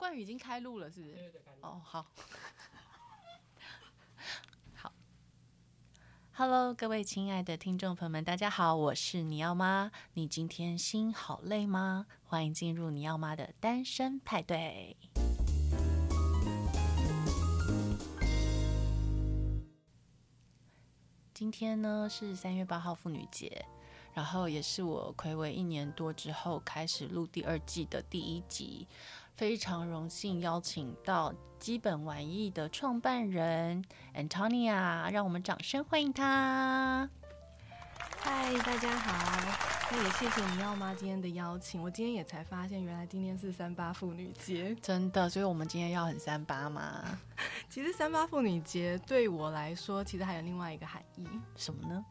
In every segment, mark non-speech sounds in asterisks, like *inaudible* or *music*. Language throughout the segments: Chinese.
冠宇已经开录了，是不是？对对对，哦，好，*laughs* 好，Hello，各位亲爱的听众朋友们，大家好，我是你要妈。你今天心好累吗？欢迎进入你要妈的单身派对。今天呢是三月八号妇女节，然后也是我睽违一年多之后开始录第二季的第一集。非常荣幸邀请到基本玩意的创办人 Antonia，让我们掌声欢迎他。嗨，大家好，那也谢谢你要妈今天的邀请。我今天也才发现，原来今天是三八妇女节，真的，所以我们今天要很三八吗？其实三八妇女节对我来说，其实还有另外一个含义，什么呢？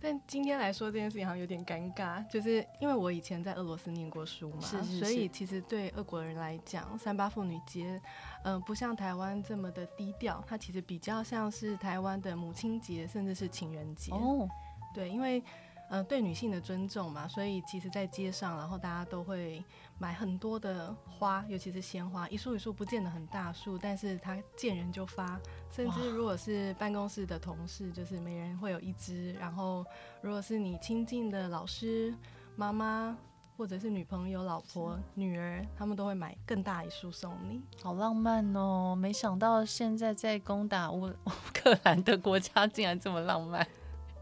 但今天来说这件事情好像有点尴尬，就是因为我以前在俄罗斯念过书嘛，是是是，所以其实对俄国人来讲，三八妇女节，嗯、呃，不像台湾这么的低调，它其实比较像是台湾的母亲节，甚至是情人节。哦，对，因为。呃，对女性的尊重嘛，所以其实，在街上，然后大家都会买很多的花，尤其是鲜花，一束一束不见得很大束，但是它见人就发，甚至如果是办公室的同事，就是每人会有一支，然后如果是你亲近的老师、妈妈，或者是女朋友、老婆、女儿，他们都会买更大一束送你，好浪漫哦！没想到现在在攻打乌 *laughs* 乌克兰的国家竟然这么浪漫。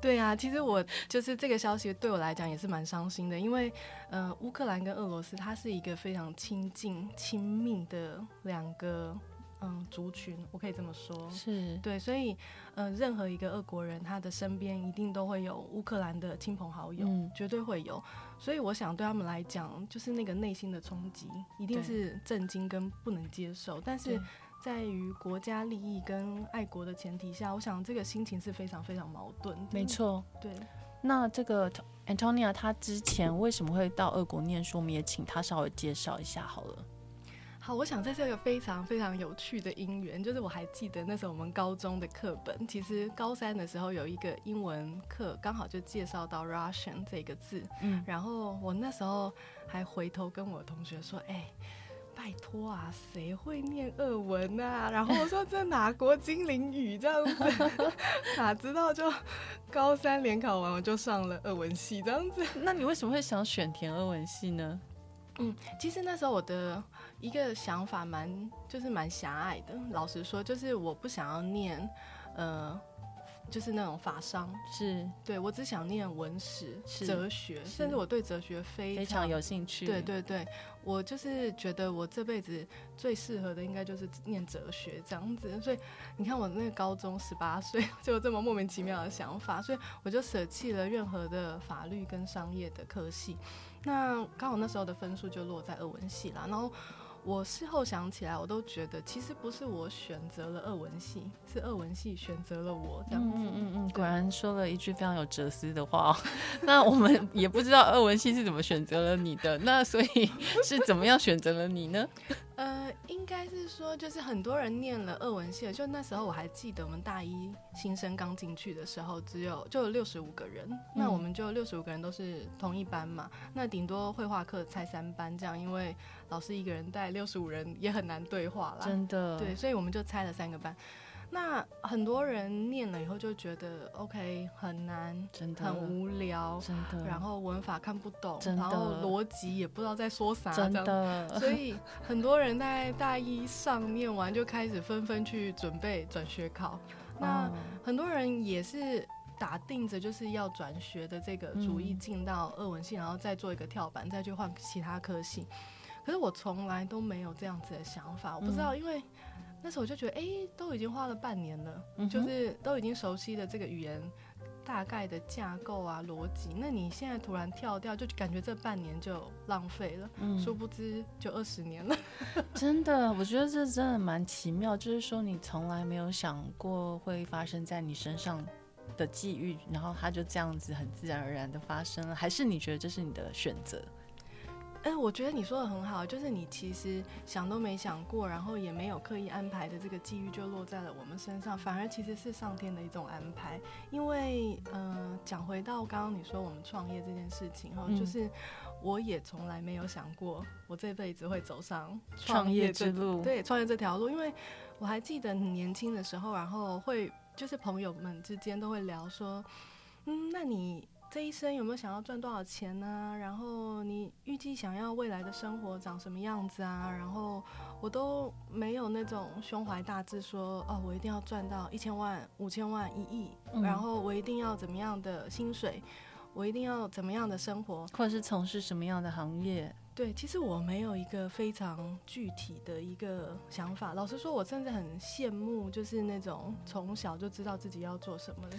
对啊，其实我就是这个消息对我来讲也是蛮伤心的，因为呃，乌克兰跟俄罗斯它是一个非常亲近、亲密的两个嗯族群，我可以这么说，是。对，所以呃，任何一个俄国人他的身边一定都会有乌克兰的亲朋好友，嗯，绝对会有，所以我想对他们来讲，就是那个内心的冲击一定是震惊跟不能接受，但是。在于国家利益跟爱国的前提下，我想这个心情是非常非常矛盾。没错，对。那这个 Antonia 他之前为什么会到俄国念书？我们也请他稍微介绍一下好了。好，我想这是一个非常非常有趣的因缘，就是我还记得那时候我们高中的课本，其实高三的时候有一个英文课，刚好就介绍到 Russian 这个字。嗯，然后我那时候还回头跟我同学说：“哎、欸。”拜托啊，谁会念俄文啊？然后我说这哪国精灵语这样子，*laughs* 哪知道就高三联考完我就上了俄文系这样子。那你为什么会想选填俄文系呢？嗯，其实那时候我的一个想法蛮就是蛮狭隘的，老实说，就是我不想要念呃。就是那种法商，是对，我只想念文史、哲学，甚至我对哲学非常，非常有兴趣。对对对，我就是觉得我这辈子最适合的应该就是念哲学这样子。所以你看我那个高中十八岁 *laughs* 就有这么莫名其妙的想法，所以我就舍弃了任何的法律跟商业的科系。那刚好那时候的分数就落在俄文系啦，然后。我事后想起来，我都觉得其实不是我选择了二文系，是二文系选择了我这样子。嗯嗯嗯，果然说了一句非常有哲思的话。*laughs* 那我们 *laughs* 也不知道二文系是怎么选择了你的，那所以 *laughs* 是怎么样选择了你呢？呃，应该是说，就是很多人念了二文系，就那时候我还记得，我们大一新生刚进去的时候，只有就有六十五个人，嗯、那我们就六十五个人都是同一班嘛，那顶多绘画课才三班这样，因为老师一个人带六十五人也很难对话啦，真的，对，所以我们就拆了三个班。那很多人念了以后就觉得 OK 很难，真的很无聊，真的。然后文法看不懂。然后逻辑也不知道在说啥，真的。所以很多人在大一上念完就开始纷纷去准备转学考。那很多人也是打定着就是要转学的这个主意进到二文系，然后再做一个跳板，再去换其他科系。可是我从来都没有这样子的想法，我不知道因为。那时候我就觉得，哎、欸，都已经花了半年了，嗯，就是都已经熟悉了这个语言大概的架构啊、逻辑。那你现在突然跳掉，就感觉这半年就浪费了，嗯，殊不知就二十年了。*laughs* 真的，我觉得这真的蛮奇妙，就是说你从来没有想过会发生在你身上的际遇，然后它就这样子很自然而然的发生了，还是你觉得这是你的选择？嗯，我觉得你说的很好，就是你其实想都没想过，然后也没有刻意安排的这个机遇就落在了我们身上，反而其实是上天的一种安排。因为，嗯、呃，讲回到刚刚你说我们创业这件事情哈，就是我也从来没有想过我这辈子会走上创业之路。对，创业这条路，因为我还记得你年轻的时候，然后会就是朋友们之间都会聊说，嗯，那你。这一生有没有想要赚多少钱呢、啊？然后你预计想要未来的生活长什么样子啊？然后我都没有那种胸怀大志说，哦，我一定要赚到一千万、五千万、一亿，嗯、然后我一定要怎么样的薪水，我一定要怎么样的生活，或者是从事什么样的行业？对，其实我没有一个非常具体的一个想法。老实说，我甚至很羡慕，就是那种从小就知道自己要做什么的。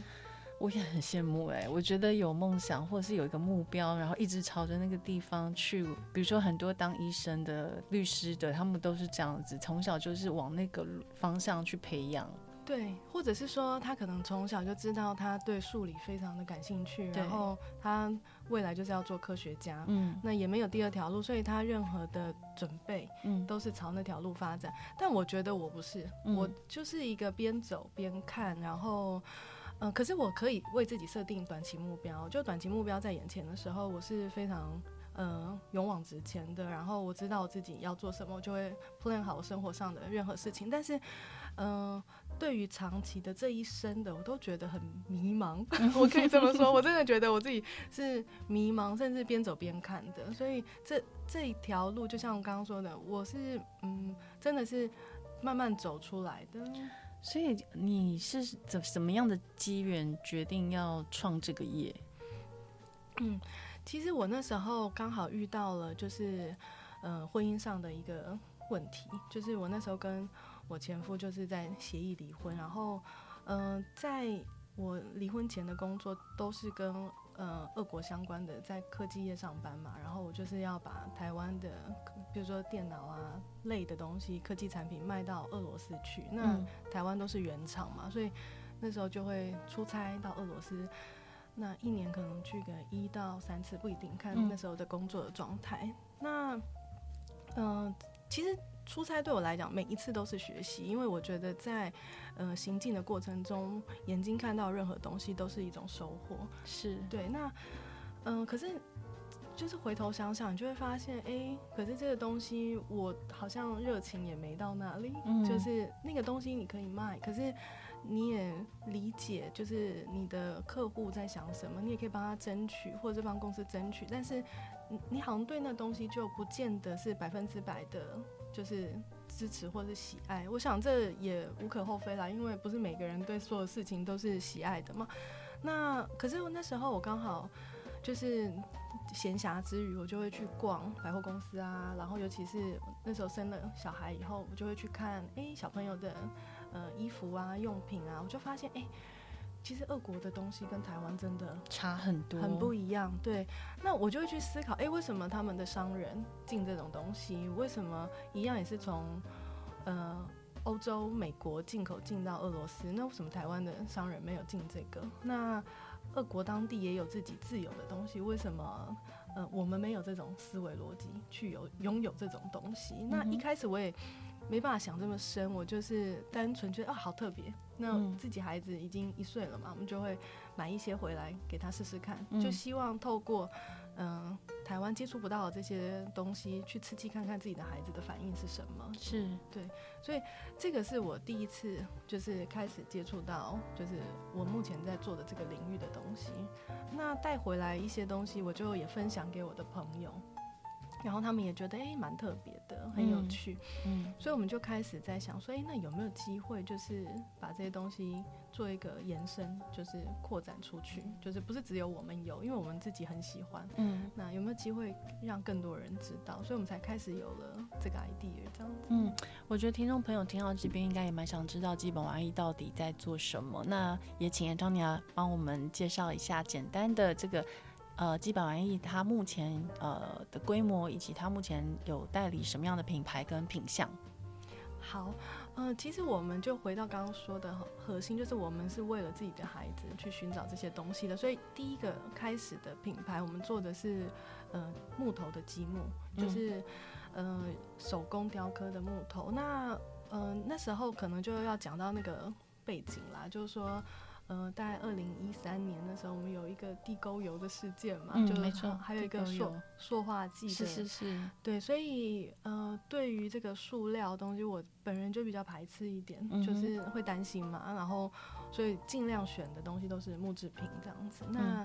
我也很羡慕哎、欸，我觉得有梦想或者是有一个目标，然后一直朝着那个地方去。比如说很多当医生的、律师的，他们都是这样子，从小就是往那个方向去培养。对，或者是说他可能从小就知道他对数理非常的感兴趣，然后他未来就是要做科学家。嗯，那也没有第二条路，所以他任何的准备，嗯，都是朝那条路发展。但我觉得我不是，嗯、我就是一个边走边看，然后。嗯、可是我可以为自己设定短期目标，就短期目标在眼前的时候，我是非常呃勇往直前的。然后我知道我自己要做什么，我就会 plan 好生活上的任何事情。但是，嗯、对于长期的这一生的，我都觉得很迷茫。*laughs* 我可以这么说，我真的觉得我自己是迷茫，甚至边走边看的。所以这这一条路，就像我刚刚说的，我是嗯，真的是慢慢走出来的。所以你是怎什么样的机缘决定要创这个业？嗯，其实我那时候刚好遇到了，就是呃婚姻上的一个问题，就是我那时候跟我前夫就是在协议离婚，然后嗯、在我离婚前的工作都是跟。呃，俄国相关的在科技业上班嘛，然后我就是要把台湾的，比如说电脑啊类的东西，科技产品卖到俄罗斯去。那台湾都是原厂嘛，所以那时候就会出差到俄罗斯，那一年可能去个一到三次，不一定，看那时候的工作的状态。那，嗯、呃，其实。出差对我来讲，每一次都是学习，因为我觉得在呃行进的过程中，眼睛看到任何东西都是一种收获。是对，那嗯、呃，可是就是回头想想，你就会发现，哎、欸，可是这个东西我好像热情也没到那里。嗯，就是那个东西你可以卖，可是你也理解，就是你的客户在想什么，你也可以帮他争取，或者是帮公司争取，但是你你好像对那东西就不见得是百分之百的。就是支持或者喜爱，我想这也无可厚非啦，因为不是每个人对所有事情都是喜爱的嘛。那可是那时候我刚好就是闲暇之余，我就会去逛百货公司啊，然后尤其是那时候生了小孩以后，我就会去看哎、小朋友的呃衣服啊用品啊，我就发现哎。其实俄国的东西跟台湾真的差很多，很不一样。对，那我就会去思考，哎，为什么他们的商人进这种东西？为什么一样也是从呃欧洲、美国进口进到俄罗斯？那为什么台湾的商人没有进这个？那俄国当地也有自己自有的东西，为什么呃我们没有这种思维逻辑去有拥有这种东西？那一开始我也。没办法想这么深，我就是单纯觉得啊，好特别。那自己孩子已经一岁了嘛，我们就会买一些回来给他试试看，就希望透过嗯、呃、台湾接触不到的这些东西，去刺激看看自己的孩子的反应是什么。是对，所以这个是我第一次就是开始接触到，就是我目前在做的这个领域的东西。那带回来一些东西，我就也分享给我的朋友。然后他们也觉得哎，蛮特别的，很有趣，嗯，嗯，所以我们就开始在想说，哎，那有没有机会，就是把这些东西做一个延伸，就是扩展出去，就是不是只有我们有，因为我们自己很喜欢，嗯，那有没有机会让更多人知道？所以我们才开始有了这个 idea 这样子。嗯，我觉得听众朋友听到这边应该也蛮想知道基本玩意到底在做什么，那也请 Antonia 帮我们介绍一下简单的这个。呃，基本玩意它目前呃的规模，以及它目前有代理什么样的品牌跟品相？好，呃，其实我们就回到刚刚说的核心，就是我们是为了自己的孩子去寻找这些东西的。所以第一个开始的品牌，我们做的是呃木头的积木，就是、嗯、呃手工雕刻的木头。那呃那时候可能就要讲到那个背景啦，就是说。呃，大概二零一三年的时候，我们有一个地沟油的事件嘛，嗯、就没错，还有一个塑塑化剂的，是是是，对，所以呃，对于这个塑料东西，我本人就比较排斥一点，嗯、就是会担心嘛，然后所以尽量选的东西都是木制品这样子。那、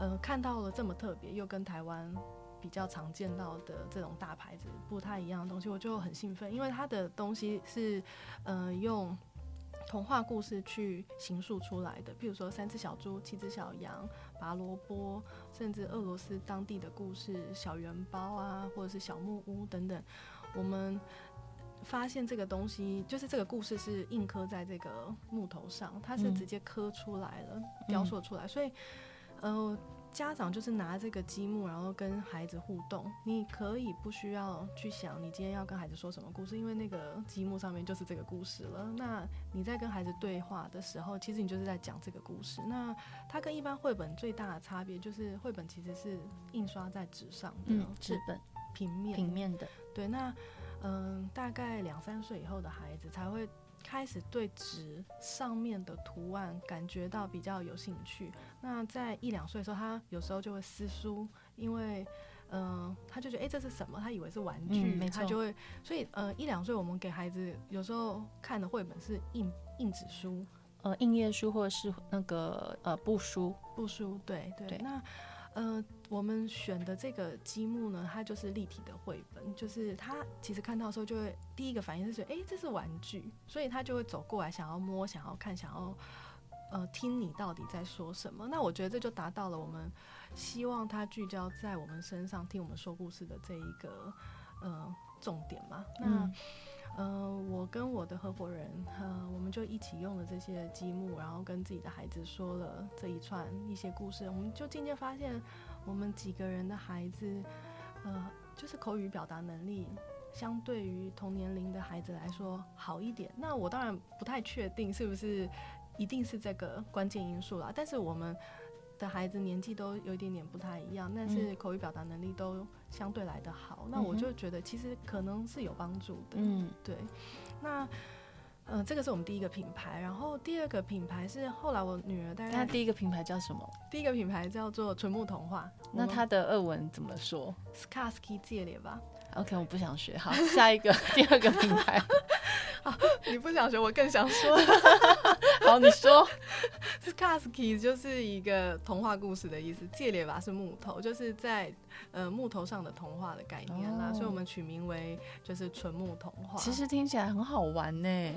嗯、呃，看到了这么特别又跟台湾比较常见到的这种大牌子不太一样的东西，我就很兴奋，因为它的东西是呃用。童话故事去形塑出来的，譬如说三只小猪、七只小羊、拔萝卜，甚至俄罗斯当地的故事，小圆包啊，或者是小木屋等等。我们发现这个东西，就是这个故事是印刻在这个木头上，它是直接刻出来了，雕塑出来，所以，呃。家长就是拿这个积木，然后跟孩子互动。你可以不需要去想你今天要跟孩子说什么故事，因为那个积木上面就是这个故事了。那你在跟孩子对话的时候，其实你就是在讲这个故事。那它跟一般绘本最大的差别就是，绘本其实是印刷在纸上的，嗯，纸本平面平面的。对，那嗯，大概两三岁以后的孩子才会。开始对纸上面的图案感觉到比较有兴趣。那在一两岁的时候，他有时候就会撕书，因为，嗯、呃，他就觉得，哎、欸，这是什么？他以为是玩具，嗯、他就会，所以，呃，一两岁我们给孩子有时候看的绘本是印印纸书，呃，印页书或者是那个呃布书，布书，对对，对。嗯呃，我们选的这个积木呢，它就是立体的绘本，就是他其实看到的时候就会第一个反应是觉得，哎，这是玩具，所以他就会走过来，想要摸，想要看，想要呃听你到底在说什么。那我觉得这就达到了我们希望他聚焦在我们身上，听我们说故事的这一个呃重点嘛。那。呃，我跟我的合伙人，呃，我们就一起用了这些积木，然后跟自己的孩子说了这一串一些故事。我们就渐渐发现，我们几个人的孩子，呃，就是口语表达能力相对于同年龄的孩子来说好一点。那我当然不太确定是不是一定是这个关键因素啦，但是我们。的孩子年纪都有一点点不太一样，但是口语表达能力都相对来的好、那我就觉得其实可能是有帮助的。嗯，对。那，呃，这个是我们第一个品牌，然后第二个品牌是后来我女儿带。那第一个品牌叫什么？第一个品牌叫做纯木童话。那它的二文怎么说 s k a s k i 借脸吧。OK，我不想学。好，下一个 *laughs* 第二个品牌。*laughs* 好，你不想学，我更想说。*laughs* 哦，你说 s 卡 a s k 就是一个童话故事的意思，借列吧是木头，就是在呃木头上的童话的概念啦，所以我们取名为就是纯木童话。其实听起来很好玩呢。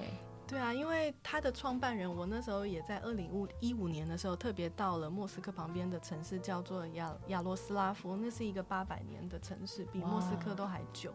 对啊，因为他的创办人，我那时候也在二零五一五年的时候，特别到了莫斯科旁边的城市，叫做亚亚罗斯拉夫，那是一个八百年的城市，比莫斯科都还久。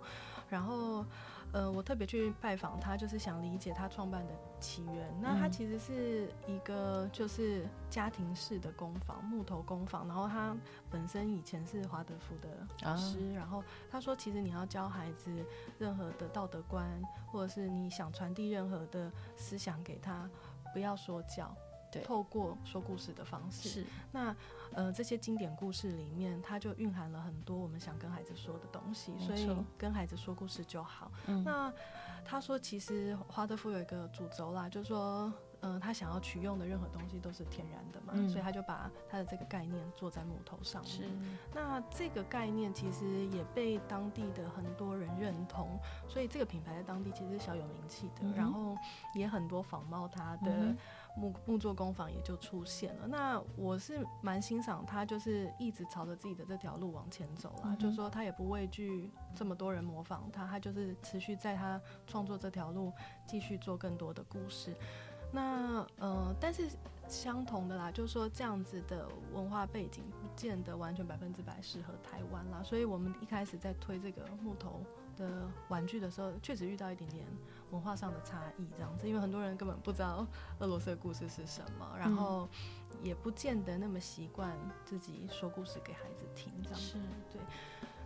然后，呃，我特别去拜访他，就是想理解他创办的起源。那他其实是一个就是家庭式的工坊，木头工坊。然后他本身以前是华德福的老师。啊、然后他说，其实你要教孩子任何的道德观，或者是你想传递任何的思想给他，不要说教。对，透过说故事的方式，是。那呃这些经典故事里面，它就蕴含了很多我们想跟孩子说的东西，所以跟孩子说故事就好。嗯、那他说，其实华德福有一个主轴啦，就是说，呃，他想要取用的任何东西都是天然的嘛，嗯、所以他就把他的这个概念做在木头上面。是，那这个概念其实也被当地的很多人认同，所以这个品牌在当地其实是小有名气的，嗯、然后也很多仿冒它的。嗯木木作工坊也就出现了。那我是蛮欣赏他，就是一直朝着自己的这条路往前走啦。嗯、就是说他也不畏惧这么多人模仿他，他就是持续在他创作这条路继续做更多的故事。那呃，但是相同的啦，就是说这样子的文化背景不见得完全百分之百适合台湾啦。所以我们一开始在推这个木头的玩具的时候，确实遇到一点点文化上的差异，这样子，因为很多人根本不知道俄罗斯的故事是什么，然后也不见得那么习惯自己说故事给孩子听，这样子。是对。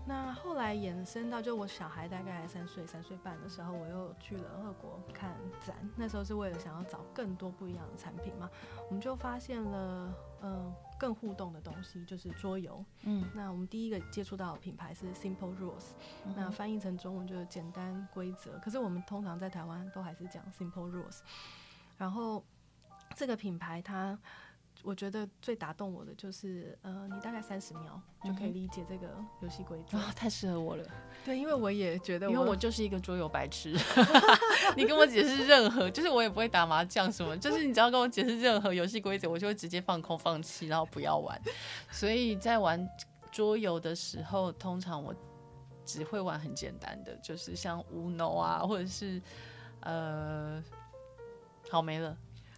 那后来延伸到，就我小孩大概三岁、三岁半的时候，我又去了俄国看展，那时候是为了想要找更多不一样的产品嘛，我们就发现了，嗯、呃。更互动的东西就是桌游，嗯，那我们第一个接触到的品牌是 Simple Rules，嗯，那翻译成中文就是简单规则。可是我们通常在台湾都还是讲 Simple Rules，然后这个品牌它。我觉得最打动我的就是，呃，你大概三十秒就可以理解这个游戏规则，啊，太适合我了。对，因为我也觉得，因为我就是一个桌游白痴。*laughs* 你跟我解释任何，就是我也不会打麻将什么，就是你只要跟我解释任何游戏规则，我就会直接放空放弃，然后不要玩。所以在玩桌游的时候，通常我只会玩很简单的，就是像 Uno 啊，或者是呃，好没了。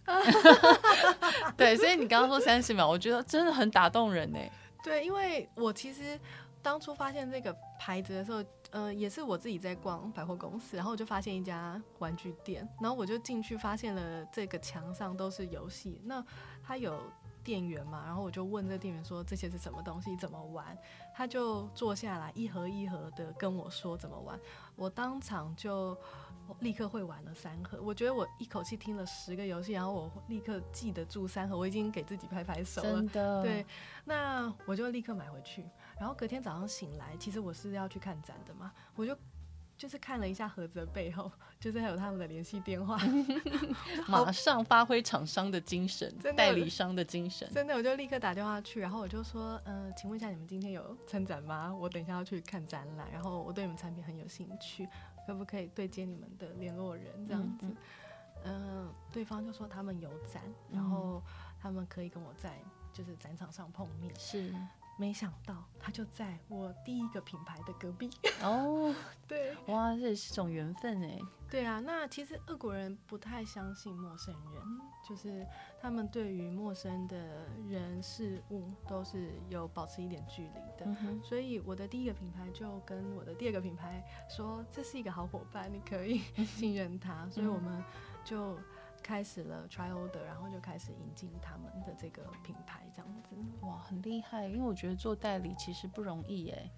*laughs* 对，所以你刚刚说三十秒，我觉得真的很打动人呢。*laughs* 对，因为我其实当初发现这个牌子的时候，呃，也是我自己在逛百货公司，然后我就发现一家玩具店，然后我就进去发现了这个墙上都是游戏，那它有店员嘛，然后我就问这店员说，这些是什么东西，怎么玩？他就坐下来一盒一盒的跟我说怎么玩，我当场就。立刻会玩了三盒，我觉得我一口气听了十个游戏，然后我立刻记得住三盒，我已经给自己拍拍手了。真的，对，那我就立刻买回去。然后隔天早上醒来，其实我是要去看展的嘛，我就就是看了一下盒子的背后，就是还有他们的联系电话，*laughs* 马上发挥厂商的精神，代理商的精神。真的，我就立刻打电话去，然后我就说，嗯、呃，请问一下，你们今天有参展吗？我等一下要去看展览，然后我对你们产品很有兴趣。可不可以对接你们的联络人这样子？嗯，呃，对方就说他们有展，然后他们可以跟我在就是展场上碰面。是。没想到他就在我第一个品牌的隔壁 *laughs* 哦，*laughs* 对，哇，这也是种缘分哎。对啊，那其实俄国人不太相信陌生人，就是他们对于陌生的人事物都是有保持一点距离的。嗯、所以我的第一个品牌就跟我的第二个品牌说，这是一个好伙伴，你可以 *laughs* 信任他。嗯、所以我们就。开始了 try order，然后就开始引进他们的这个品牌，这样子。哇，很厉害！因为我觉得做代理其实不容易耶。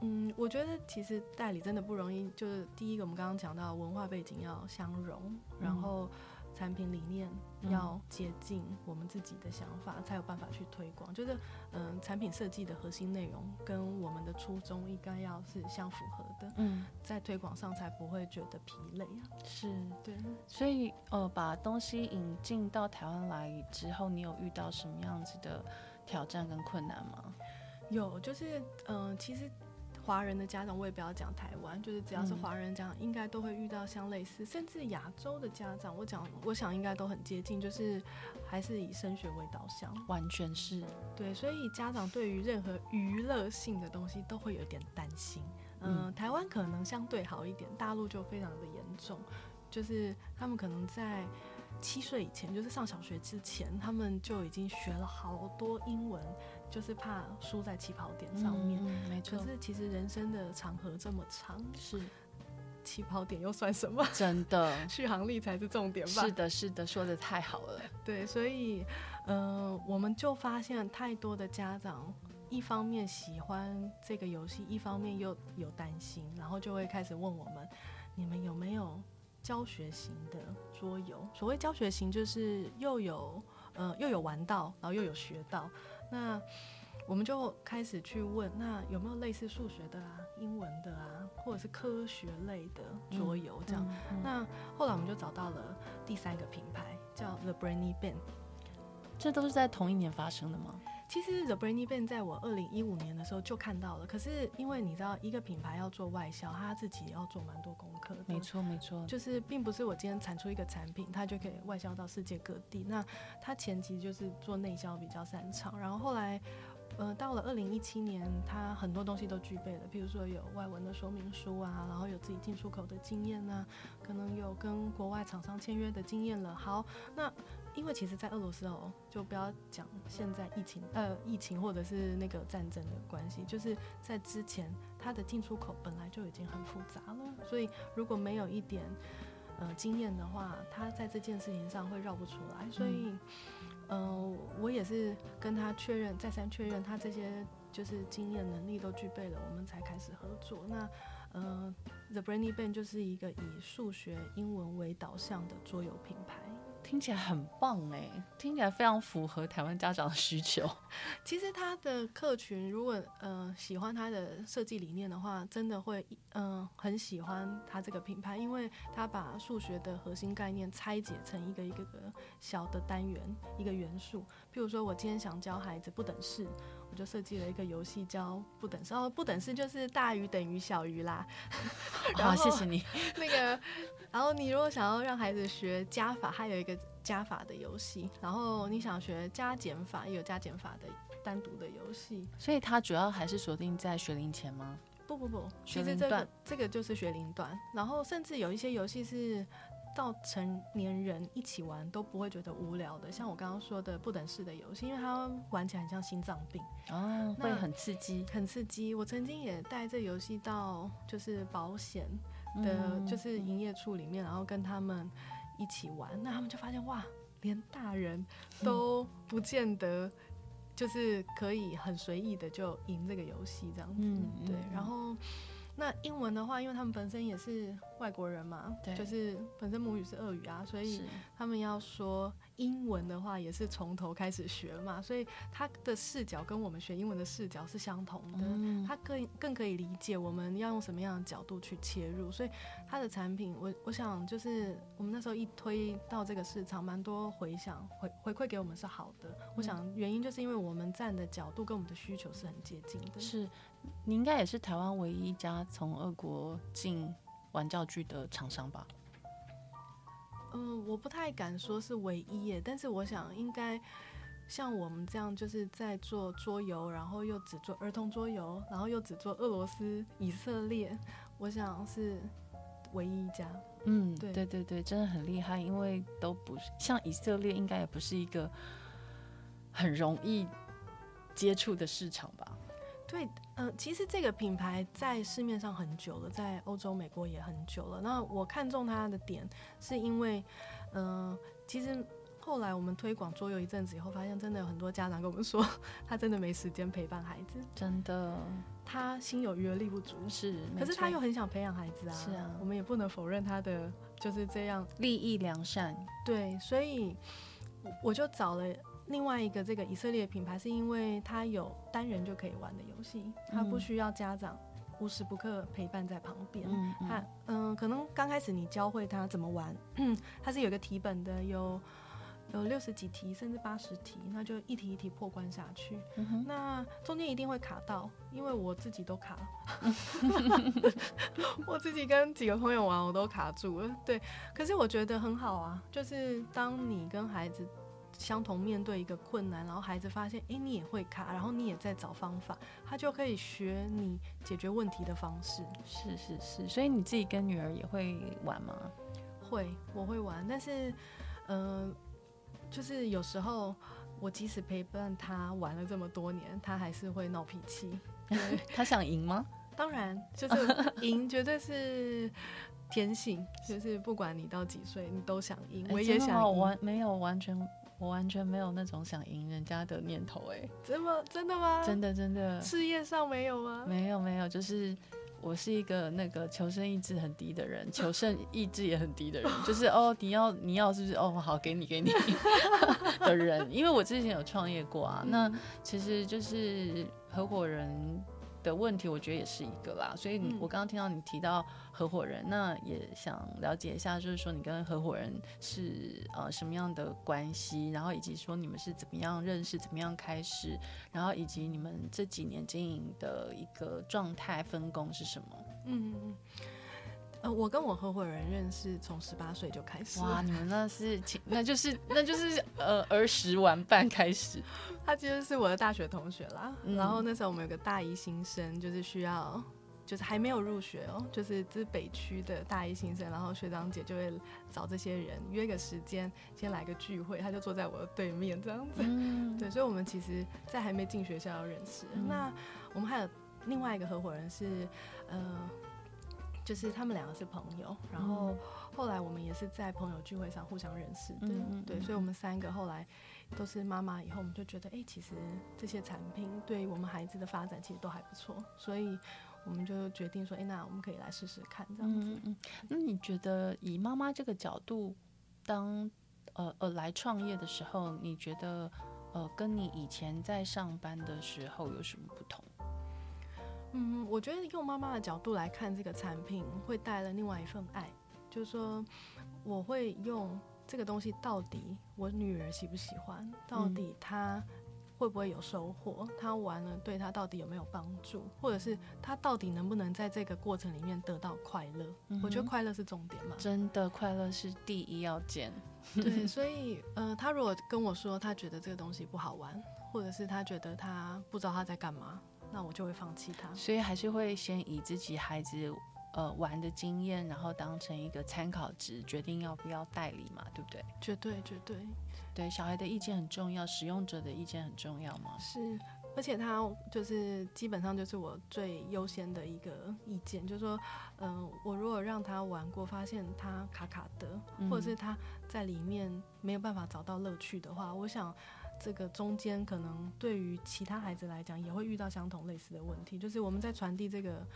嗯，我觉得其实代理真的不容易。就是第一个，我们刚刚讲到文化背景要相融，嗯、然后。产品理念要接近我们自己的想法，嗯、才有办法去推广。就是，嗯、呃，产品设计的核心内容跟我们的初衷应该要是相符合的。嗯，在推广上才不会觉得疲累啊。是，对。所以，呃，把东西引进到台湾来之后，你有遇到什么样子的挑战跟困难吗？有，就是，嗯、呃，其实。华人的家长，我也不要讲台湾，就是只要是华人家长，应该都会遇到像类似，甚至亚洲的家长，我讲，我想应该都很接近，就是还是以升学为导向，完全是。对，所以家长对于任何娱乐性的东西都会有点担心。嗯、呃，台湾可能相对好一点，大陆就非常的严重，就是他们可能在七岁以前，就是上小学之前，他们就已经学了好多英文。就是怕输在起跑点上面，嗯，没错。可是其实人生的长河这么长，是起跑点又算什么？真的，*laughs* 续航力才是重点吧？是的，是的，说的太好了。对，所以，嗯、呃，我们就发现太多的家长，一方面喜欢这个游戏，一方面又有担心，然后就会开始问我们：你们有没有教学型的桌游？所谓教学型，就是又有，呃，又有玩到，然后又有学到。那我们就开始去问，那有没有类似数学的啊、英文的啊，或者是科学类的桌游这样？那后来我们就找到了第三个品牌，叫 The Brainy Band。这都是在同一年发生的吗？其实 The Brainy Band 在我二零一五年的时候就看到了，可是因为你知道，一个品牌要做外销，他自己也要做蛮多功课的。没错，没错，就是并不是我今天产出一个产品，它就可以外销到世界各地。那它前期就是做内销比较擅长，然后后来，呃，到了二零一七年，它很多东西都具备了，比如说有外文的说明书啊，然后有自己进出口的经验啊，可能有跟国外厂商签约的经验了。好，那。因为其实，在俄罗斯哦，就不要讲现在疫情，呃，疫情或者是那个战争的关系，就是在之前，它的进出口本来就已经很复杂了，所以如果没有一点呃经验的话，他在这件事情上会绕不出来。所以，嗯、呃，我也是跟他确认，再三确认他这些就是经验能力都具备了，我们才开始合作。那，呃，The Brainy Band 就是一个以数学、英文为导向的桌游品牌。听起来很棒哎，听起来非常符合台湾家长的需求。*laughs* 其实他的客群如果呃喜欢他的设计理念的话，真的会嗯、很喜欢他这个品牌，因为他把数学的核心概念拆解成一个一个个小的单元，一个元素。譬如说我今天想教孩子不等式，就设计了一个游戏叫不等式。哦，不等式就是大于等于小于啦。*laughs* 好，谢谢你。*laughs* 那个。然后你如果想要让孩子学加法，还有一个加法的游戏；然后你想学加减法，也有加减法的单独的游戏。所以它主要还是锁定在学龄前吗？不不不，其实这个这个就是学龄段。然后甚至有一些游戏是到成年人一起玩都不会觉得无聊的，像我刚刚说的不等式的游戏，因为它玩起来很像心脏病哦，会很刺激，很刺激。我曾经也带这游戏到就是保险。的就是营业处里面，然后跟他们一起玩，那他们就发现哇，连大人都不见得就是可以很随意的就赢这个游戏这样子，对，然后。那英文的话，因为他们本身也是外国人嘛，对，就是本身母语是俄语啊，所以他们要说英文的话，也是从头开始学嘛，所以他的视角跟我们学英文的视角是相同的，嗯、他更更可以理解我们要用什么样的角度去切入，所以他的产品，我我想就是我们那时候一推到这个市场，蛮多回响回回馈给我们是好的，嗯、我想原因就是因为我们站的角度跟我们的需求是很接近的，是。你应该也是台湾唯一一家从俄国进玩教具的厂商吧？嗯，我不太敢说是唯一耶，但是我想应该像我们这样，就是在做桌游，然后又只做儿童桌游，然后又只做俄罗斯、以色列，我想是唯一一家。嗯，对对对对，真的很厉害，因为都不是像以色列，应该也不是一个很容易接触的市场吧？对，嗯、呃，其实这个品牌在市面上很久了，在欧洲、美国也很久了。那我看中它的点，是因为，嗯、呃，其实后来我们推广桌游一阵子以后，发现真的有很多家长跟我们说，*laughs* 他真的没时间陪伴孩子，真的，他心有余而力不足，是，可是他又很想培养孩子啊，是啊，我们也不能否认他的就是这样利益良善，对，所以我就找了。另外一个这个以色列品牌，是因为它有单人就可以玩的游戏，它不需要家长无时不刻陪伴在旁边。嗯，它嗯，可能刚开始你教会他怎么玩，嗯，*clears throat* 它是有个题本的，有有六十几题甚至八十题，那就一题一题破关下去。嗯，那中间一定会卡到，因为我自己都卡了，*laughs* 我自己跟几个朋友玩我都卡住了。对，可是我觉得很好啊，就是当你跟孩子。相同面对一个困难，然后孩子发现，哎，你也会卡，然后你也在找方法，他就可以学你解决问题的方式。是是是，所以你自己跟女儿也会玩吗？会，我会玩，但是，嗯、呃，就是有时候我即使陪伴他玩了这么多年，他还是会闹脾气。他 *laughs* 想赢吗？当然，就是赢绝对是天性，就是不管你到几岁，你都想赢。我也想赢，完没有完全。我完全没有那种想赢人家的念头，哎，真的真的吗？真的真的，事业上没有吗？没有没有，就是我是一个那个求生意志很低的人，求胜意志也很低的人，就是哦，你要你要是不是哦，好，给你给你 *laughs* *laughs* 的人，因为我之前有创业过啊，那其实就是合伙人。的问题，我觉得也是一个啦，所以你我刚刚听到你提到合伙人，嗯，那也想了解一下，就是说你跟合伙人是呃什么样的关系，然后以及说你们是怎么样认识，怎么样开始，然后以及你们这几年经营的一个状态分工是什么？嗯嗯嗯。呃，我跟我合伙人认识从十八岁就开始。哇，你们那是，那就是那就是呃儿时玩伴开始。*laughs* 他其实是我的大学同学啦，嗯、然后那时候我们有个大一新生，就是需要，就是还没有入学哦，就是这是北区的大一新生，然后学长姐就会找这些人约个时间，先来个聚会，他就坐在我的对面这样子。嗯、对，所以我们其实，在还没进学校要认识。嗯、那我们还有另外一个合伙人是，呃。就是他们两个是朋友，然后后来我们也是在朋友聚会上互相认识的，嗯、对，所以我们三个后来都是妈妈以后，我们就觉得，哎、欸，其实这些产品对于我们孩子的发展其实都还不错，所以我们就决定说，哎、欸，那我们可以来试试看这样子。嗯嗯。那你觉得以妈妈这个角度当呃呃来创业的时候，你觉得呃跟你以前在上班的时候有什么不同？嗯，我觉得用妈妈的角度来看这个产品，会带了另外一份爱，就是说我会用这个东西，到底我女儿喜不喜欢，到底她。会不会有收获？她玩了对她到底有没有帮助？或者是她到底能不能在这个过程里面得到快乐？嗯、我觉得快乐是重点嘛。真的，快乐是第一要件。对，*laughs* 所以呃，他如果跟我说他觉得这个东西不好玩，或者是他觉得他不知道他在干嘛，那我就会放弃它。所以还是会先以自己孩子呃玩的经验，然后当成一个参考值，决定要不要代理嘛，对不对？绝对，绝对。对，小孩的意见很重要，使用者的意见很重要嘛？是，而且他就是基本上就是我最优先的一个意见，就是说，嗯、呃，我如果让他玩过，发现他卡卡的，嗯、或者是他在里面没有办法找到乐趣的话，我想这个中间可能对于其他孩子来讲也会遇到相同类似的问题，就是我们在传递这个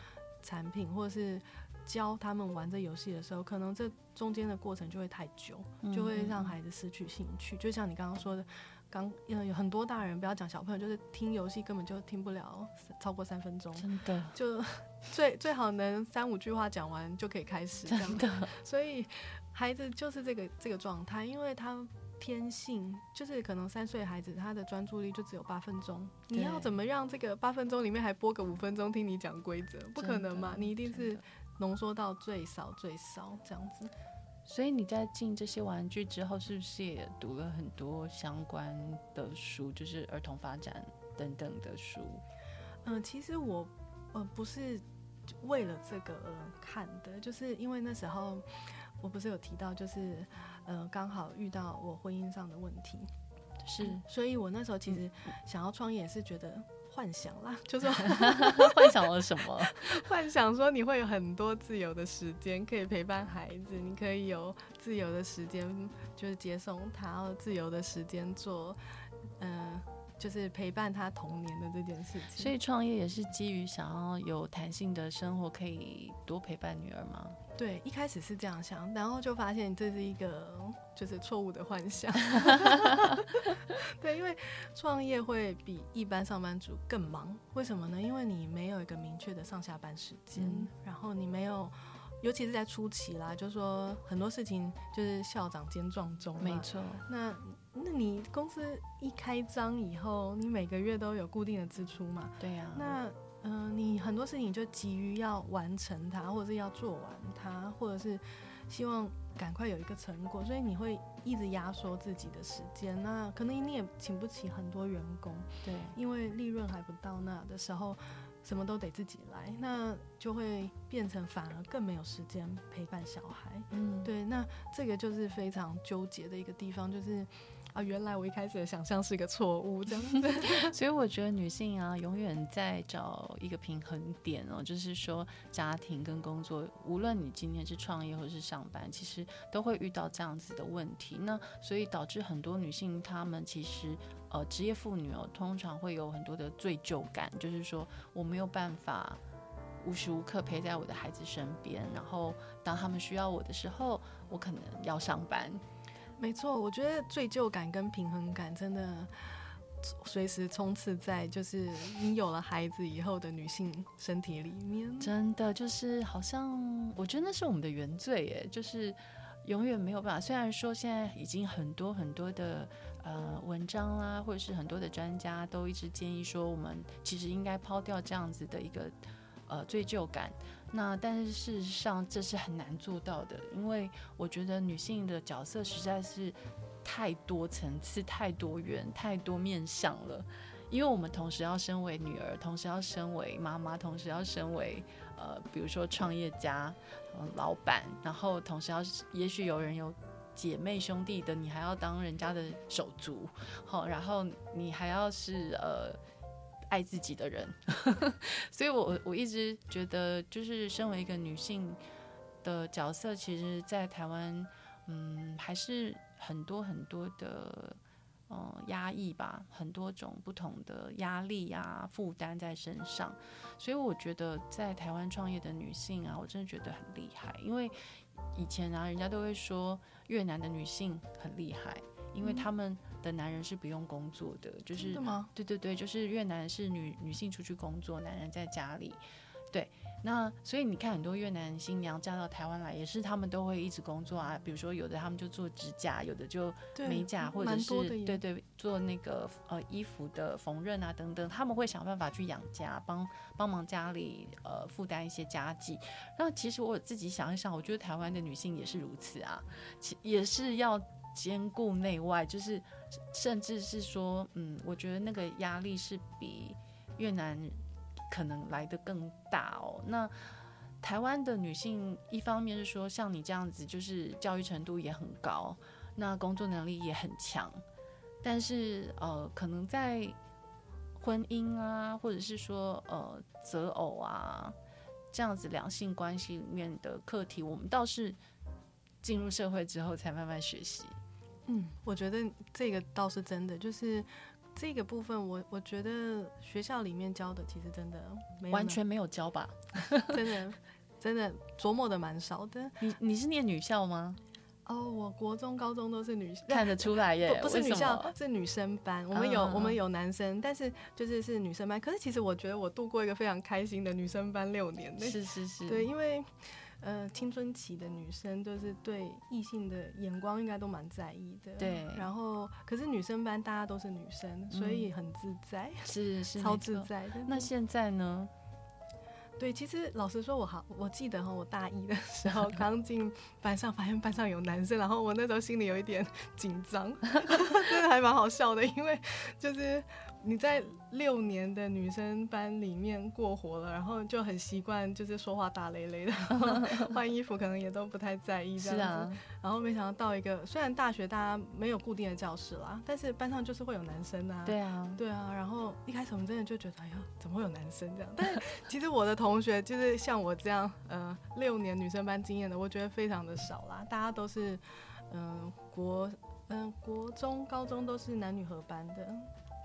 产品或者是。教他们玩这游戏的时候，可能这中间的过程就会太久，就会让孩子失去兴趣。嗯、就像你刚刚说的，刚有很多大人，不要讲小朋友，就是听游戏根本就听不了超过三分钟，真的，就最最好能三五句话讲完就可以开始，真的。所以孩子就是这个这个状态，因为他天性就是可能三岁孩子他的专注力就只有八分钟，你要怎么让这个八分钟里面还播个五分钟听你讲规则？不可能嘛，你一定是。浓缩到最少最少这样子，所以你在进这些玩具之后，是不是也读了很多相关的书，就是儿童发展等等的书？嗯、呃，其实我呃不是为了这个而看的，就是因为那时候我不是有提到，就是呃刚好遇到我婚姻上的问题，是，所以我那时候其实想要创业也是觉得。幻想啦，就是 *laughs* 幻想了什么？*laughs* 幻想说你会有很多自由的时间可以陪伴孩子，你可以有自由的时间，就是接送他，自由的时间做，嗯、呃，就是陪伴他童年的这件事情。所以创业也是基于想要有弹性的生活，可以多陪伴女儿吗？对，一开始是这样想，然后就发现这是一个就是错误的幻想。*laughs* 对，因为创业会比一般上班族更忙，为什么呢？因为你没有一个明确的上下班时间，嗯、然后你没有，尤其是在初期啦，就是说很多事情就是校长兼撞钟。没错。那那你公司一开张以后，你每个月都有固定的支出嘛？对呀、啊。那嗯、呃，你很多事情就急于要完成它，或者是要做完它，或者是希望赶快有一个成果，所以你会一直压缩自己的时间。那可能你也请不起很多员工，对，因为利润还不到那的时候，什么都得自己来，那就会变成反而更没有时间陪伴小孩。嗯，对，那这个就是非常纠结的一个地方，就是。原来我一开始的想象是一个错误，这样子。*laughs* 所以我觉得女性啊，永远在找一个平衡点哦，就是说家庭跟工作，无论你今天是创业或是上班，其实都会遇到这样子的问题。那所以导致很多女性她们其实呃职业妇女哦，通常会有很多的罪疚感，就是说我没有办法无时无刻陪在我的孩子身边，然后当他们需要我的时候，我可能要上班。没错，我觉得罪疚感跟平衡感真的随时冲刺在就是你有了孩子以后的女性身体里面，真的就是好像我觉得那是我们的原罪耶，就是永远没有办法。虽然说现在已经很多很多的呃文章啦，或者是很多的专家都一直建议说，我们其实应该抛掉这样子的一个呃罪疚感。那但是事实上这是很难做到的，因为我觉得女性的角色实在是太多层次、太多元、太多面向了。因为我们同时要身为女儿，同时要身为妈妈，同时要身为呃，比如说创业家、呃、老板，然后同时要，也许有人有姐妹兄弟的，你还要当人家的手足，好，然后你还要是呃。爱自己的人，*laughs* 所以我我一直觉得，就是身为一个女性的角色，其实，在台湾，嗯，还是很多很多的，嗯，压抑吧，很多种不同的压力啊，负担在身上。所以我觉得，在台湾创业的女性啊，我真的觉得很厉害，因为以前啊，人家都会说越南的女性很厉害，因为她们的男人是不用工作的，嗯、就是对对对，就是越南是女女性出去工作，男人在家里，对。那所以你看，很多越南新娘嫁到台湾来，也是他们都会一直工作啊。比如说，有的他们就做指甲，有的就美甲，或者是对对做那个呃衣服的缝纫啊等等。他们会想办法去养家，帮帮忙家里呃负担一些家计。那其实我自己想一想，我觉得台湾的女性也是如此啊，其也是要兼顾内外，就是甚至是说，嗯，我觉得那个压力是比越南。可能来得更大哦。那台湾的女性，一方面是说像你这样子，就是教育程度也很高，那工作能力也很强，但是呃，可能在婚姻啊，或者是说呃择偶啊这样子两性关系里面的课题，我们倒是进入社会之后才慢慢学习。嗯，我觉得这个倒是真的，就是。这个部分我，我我觉得学校里面教的其实真的没完全没有教吧，*laughs* 真的真的琢磨的蛮少的。你你是念女校吗？哦，我国中、高中都是女，看得出来耶。不，不是女校，是女生班。我们有、嗯、我们有男生，但是就是是女生班。可是其实我觉得我度过一个非常开心的女生班六年。是是是，对，因为。呃，青春期的女生就是对异性的眼光应该都蛮在意的。对。然后，可是女生班大家都是女生，嗯、所以很自在，是 *laughs* 是超自在的。那现在呢？对，其实老实说，我好，我记得哈，我大一的时候 *laughs* 刚进班上，发现班上有男生，然后我那时候心里有一点紧张，*laughs* 真的还蛮好笑的，因为就是。你在六年的女生班里面过活了，然后就很习惯，就是说话大咧咧的，*laughs* 换衣服可能也都不太在意这样子。啊。然后没想到到一个，虽然大学大家没有固定的教室啦，但是班上就是会有男生啊。对啊。对啊。然后一开始我们真的就觉得，哎呀，怎么会有男生这样？但 *laughs* 是其实我的同学就是像我这样，呃，六年女生班经验的，我觉得非常的少啦。大家都是，嗯、呃，国，嗯、呃，国中、高中都是男女合班的。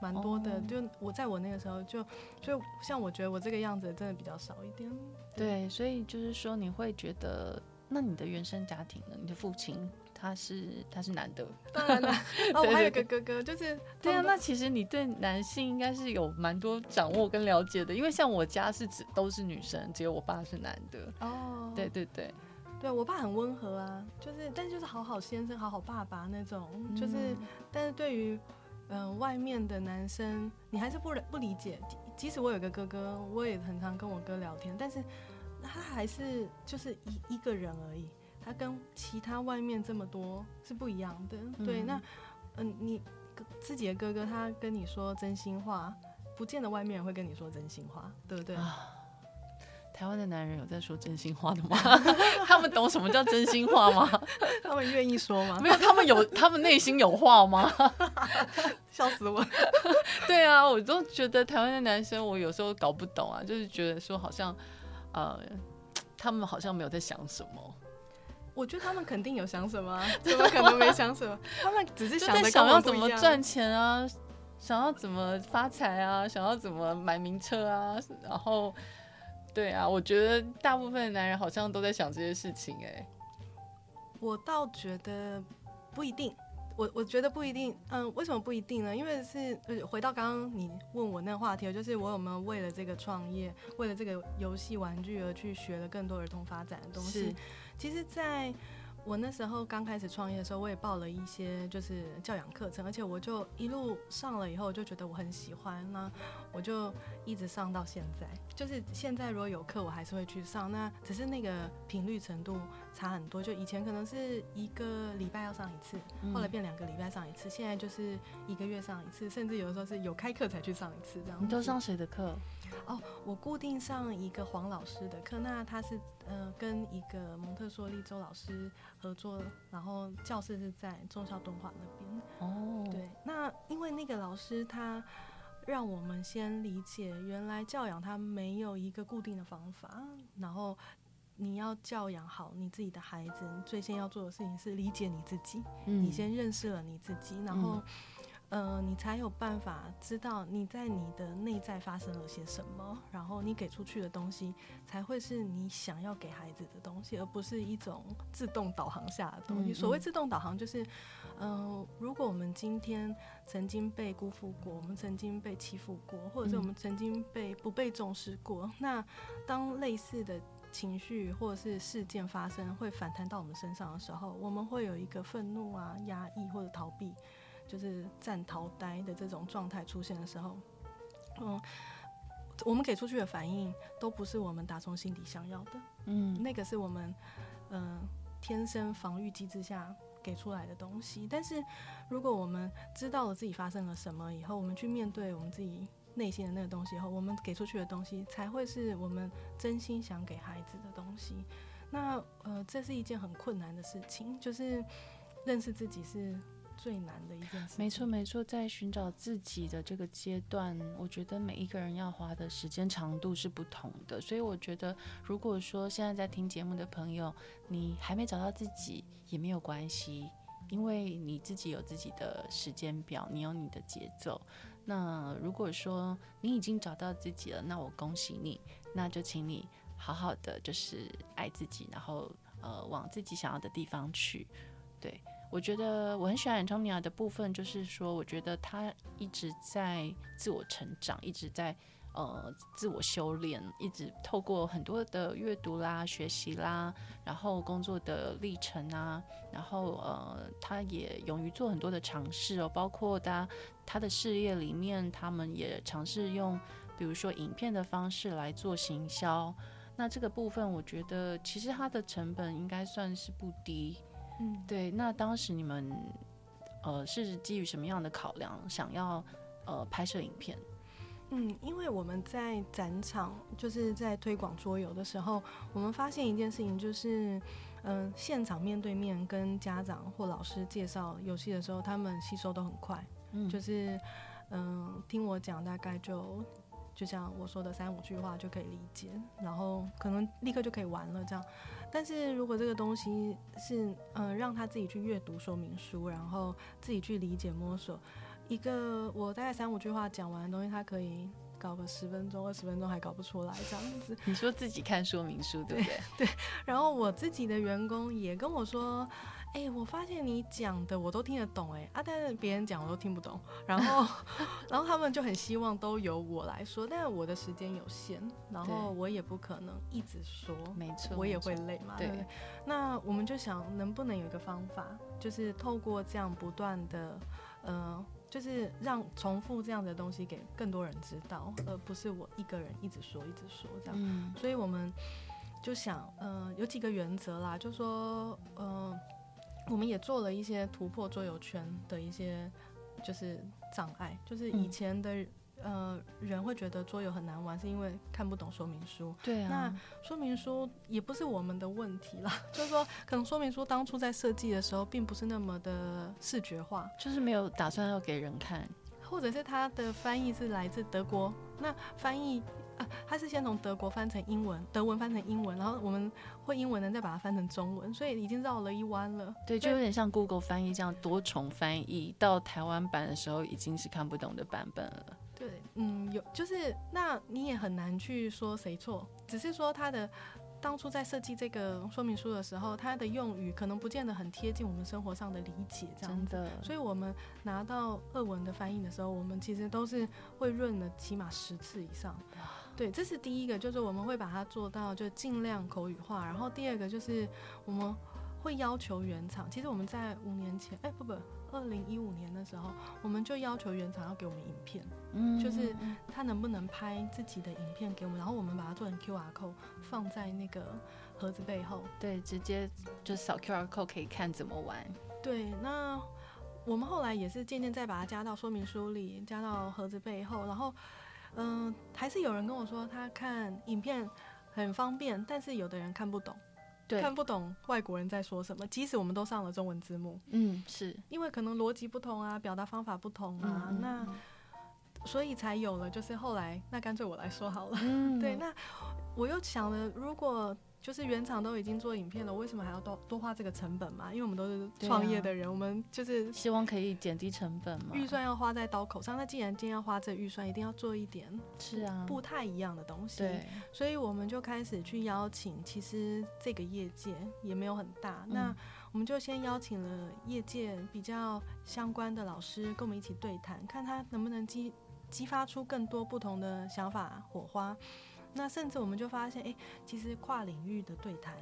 蛮多的，就我在我那个时候就，就像我觉得我这个样子真的比较少一点。对，对，所以就是说你会觉得，那你的原生家庭呢？你的父亲他是他是男的，当然了，*laughs* 哦，我还有个哥哥，就是对啊。那其实你对男性应该是有蛮多掌握跟了解的，因为像我家是只都是女生，只有我爸是男的。哦，对对对，对我爸很温和啊，就是但就是好好先生、好好爸爸那种，就是、嗯、但是对于。嗯、呃，外面的男生你还是不不理解。即使我有个哥哥，我也很常跟我哥聊天，但是他还是就是一一个人而已。他跟其他外面这么多是不一样的。嗯、对，那嗯、呃，你自己的哥哥他跟你说真心话，不见得外面人会跟你说真心话，对不对？啊台湾的男人有在说真心话的吗？*laughs* 他们懂什么叫真心话吗？*laughs* 他们愿意说吗？没有，他们有，*laughs* 他们内心有话吗？笑死我！对啊，我都觉得台湾的男生，我有时候搞不懂啊，就是觉得说好像，呃，他们好像没有在想什么。我觉得他们肯定有想什么，怎么可能没想什么？他们只是想想要怎么赚钱啊，想要怎么发财啊，想要怎么买名车啊，然后。对啊，我觉得大部分的男人好像都在想这些事情哎。我倒觉得不一定，我我觉得不一定。嗯，为什么不一定呢？因为是回到刚刚你问我那个话题，就是我有没有为了这个创业，为了这个游戏玩具而去学了更多儿童发展的东西。其实，在我那时候刚开始创业的时候，我也报了一些就是教养课程，而且我就一路上了以后，我就觉得我很喜欢，那我就一直上到现在。就是现在如果有课，我还是会去上，那只是那个频率程度差很多。就以前可能是一个礼拜要上一次，后来变两个礼拜上一次，现在就是一个月上一次，甚至有的时候是有开课才去上一次这样。你都上谁的课？哦，我固定上一个黄老师的课，那他是呃跟一个蒙特梭利周老师合作，然后教室是在中孝敦化那边。哦，对，那因为那个老师他让我们先理解，原来教养他没有一个固定的方法，然后你要教养好你自己的孩子，你最先要做的事情是理解你自己，嗯、你先认识了你自己，然后。呃，你才有办法知道你在你的内在发生了些什么，然后你给出去的东西才会是你想要给孩子的东西，而不是一种自动导航下的东西。嗯嗯。所谓自动导航，就是，嗯、呃，如果我们今天曾经被辜负过，我们曾经被欺负过，或者是我们曾经被不被重视过，那当类似的情绪或者是事件发生，会反弹到我们身上的时候，我们会有一个愤怒啊、压抑或者逃避。就是战逃呆的这种状态出现的时候，嗯，我们给出去的反应都不是我们打从心底想要的，嗯，那个是我们嗯天生防御机制下给出来的东西。但是如果我们知道了自己发生了什么以后，我们去面对我们自己内心的那个东西以后，我们给出去的东西才会是我们真心想给孩子的东西。那呃，这是一件很困难的事情，就是认识自己是。最难的一件事。没错，没错，在寻找自己的这个阶段，我觉得每一个人要花的时间长度是不同的。所以我觉得，如果说现在在听节目的朋友，你还没找到自己也没有关系，因为你自己有自己的时间表，你有你的节奏。那如果说你已经找到自己了，那我恭喜你，那就请你好好的就是爱自己，然后呃往自己想要的地方去，对。我觉得我很喜欢 Antonia 的部分，就是说，我觉得他一直在自我成长，一直在呃自我修炼，一直透过很多的阅读啦、学习啦，然后工作的历程啊，然后呃，他也勇于做很多的尝试哦，包括他他的事业里面，他们也尝试用比如说影片的方式来做行销。那这个部分，我觉得其实它的成本应该算是不低。嗯，对。那当时你们，呃，是基于什么样的考量，想要呃拍摄影片？嗯，因为我们在展场，就是在推广桌游的时候，我们发现一件事情，就是，嗯、呃，现场面对面跟家长或老师介绍游戏的时候，他们吸收都很快。嗯，就是，嗯、呃，听我讲，大概就。就像我说的三五句话就可以理解，然后可能立刻就可以玩了这样。但是如果这个东西是嗯、呃、让他自己去阅读说明书，然后自己去理解摸索，一个我大概三五句话讲完的东西，他可以搞个十分钟二十分钟还搞不出来这样子。你说自己看说明书对不 *laughs* 对？对。然后我自己的员工也跟我说。哎、欸，我发现你讲的我都听得懂，哎啊，但是别人讲我都听不懂。然后，*laughs* 然后他们就很希望都由我来说，但是我的时间有限，然后我也不可能一直说，没错，我也会累嘛。对，对。那我们就想，能不能有一个方法，就是透过这样不断的，呃，就是让重复这样的东西给更多人知道，而不是我一个人一直说一直说这样。嗯。所以我们就想，呃，有几个原则啦，就说，呃。我们也做了一些突破桌游圈的一些就是障碍，就是以前的、嗯、呃人会觉得桌游很难玩，是因为看不懂说明书。对啊，那说明书也不是我们的问题啦，*laughs* 就是说可能说明书当初在设计的时候并不是那么的视觉化，就是没有打算要给人看，或者是它的翻译是来自德国，那翻译。啊，他是先从德国翻成英文，德文翻成英文，然后我们会英文的再把它翻成中文，所以已经绕了一弯了。对，就有点像 Google 翻译这样多重翻译，到台湾版的时候已经是看不懂的版本了。对，嗯，有，就是那你也很难去说谁错，只是说他的。当初在设计这个说明书的时候，它的用语可能不见得很贴近我们生活上的理解，这样子。所以我们拿到俄文的翻译的时候，我们其实都是会润了起码十次以上。对，这是第一个，就是我们会把它做到就尽量口语化。然后第二个就是我们会要求原厂，其实我们在五年前，哎，不不。二零一五年的时候，我们就要求原厂要给我们影片，嗯，就是他能不能拍自己的影片给我们，然后我们把它做成 QR code 放在那个盒子背后，对，直接就扫 QR code 可以看怎么玩。对，那我们后来也是渐渐再把它加到说明书里，加到盒子背后，然后，嗯、呃，还是有人跟我说他看影片很方便，但是有的人看不懂。对，看不懂外国人在说什么，即使我们都上了中文字幕，嗯，是因为可能逻辑不同啊，表达方法不同啊，嗯、那所以才有了，就是后来那干脆我来说好了，嗯、*laughs* 对，那我又想了，如果就是原厂都已经做影片了，为什么还要多多花这个成本嘛？因为我们都是创业的人，啊、我们就是希望可以减低成本嘛。预算要花在刀口上，那既然今天要花这预算，一定要做一点是啊不太一样的东西。对，所以我们就开始去邀请，其实这个业界也没有很大，嗯、那我们就先邀请了业界比较相关的老师跟我们一起对谈，看他能不能激激发出更多不同的想法火花。那甚至我们就发现，哎、欸，其实跨领域的对谈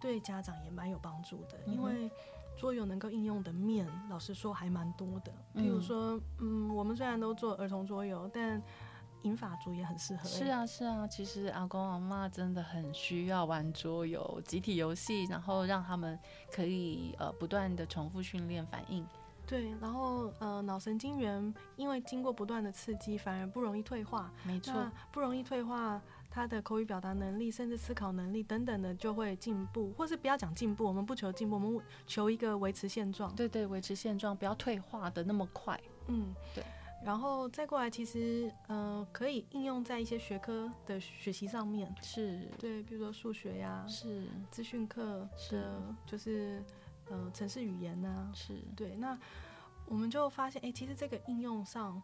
对家长也蛮有帮助的，因为桌游能够应用的面，老实说还蛮多的。譬如说，嗯，我们虽然都做儿童桌游，但银发族也很适合、欸。是啊，是啊，其实阿公阿妈真的很需要玩桌游、集体游戏，然后让他们可以呃不断的重复训练反应。对，然后呃，脑神经元因为经过不断的刺激，反而不容易退化。没错，不容易退化，他的口语表达能力，甚至思考能力等等的就会进步，或是不要讲进步，我们不求进步，我们求一个维持现状。对对，维持现状，不要退化的那么快。嗯，对。然后再过来，其实呃，可以应用在一些学科的学习上面。是。对，比如说数学呀，是。资讯课是，就是。呃，城市语言呐、啊？是对，那我们就发现，哎、欸，其实这个应用上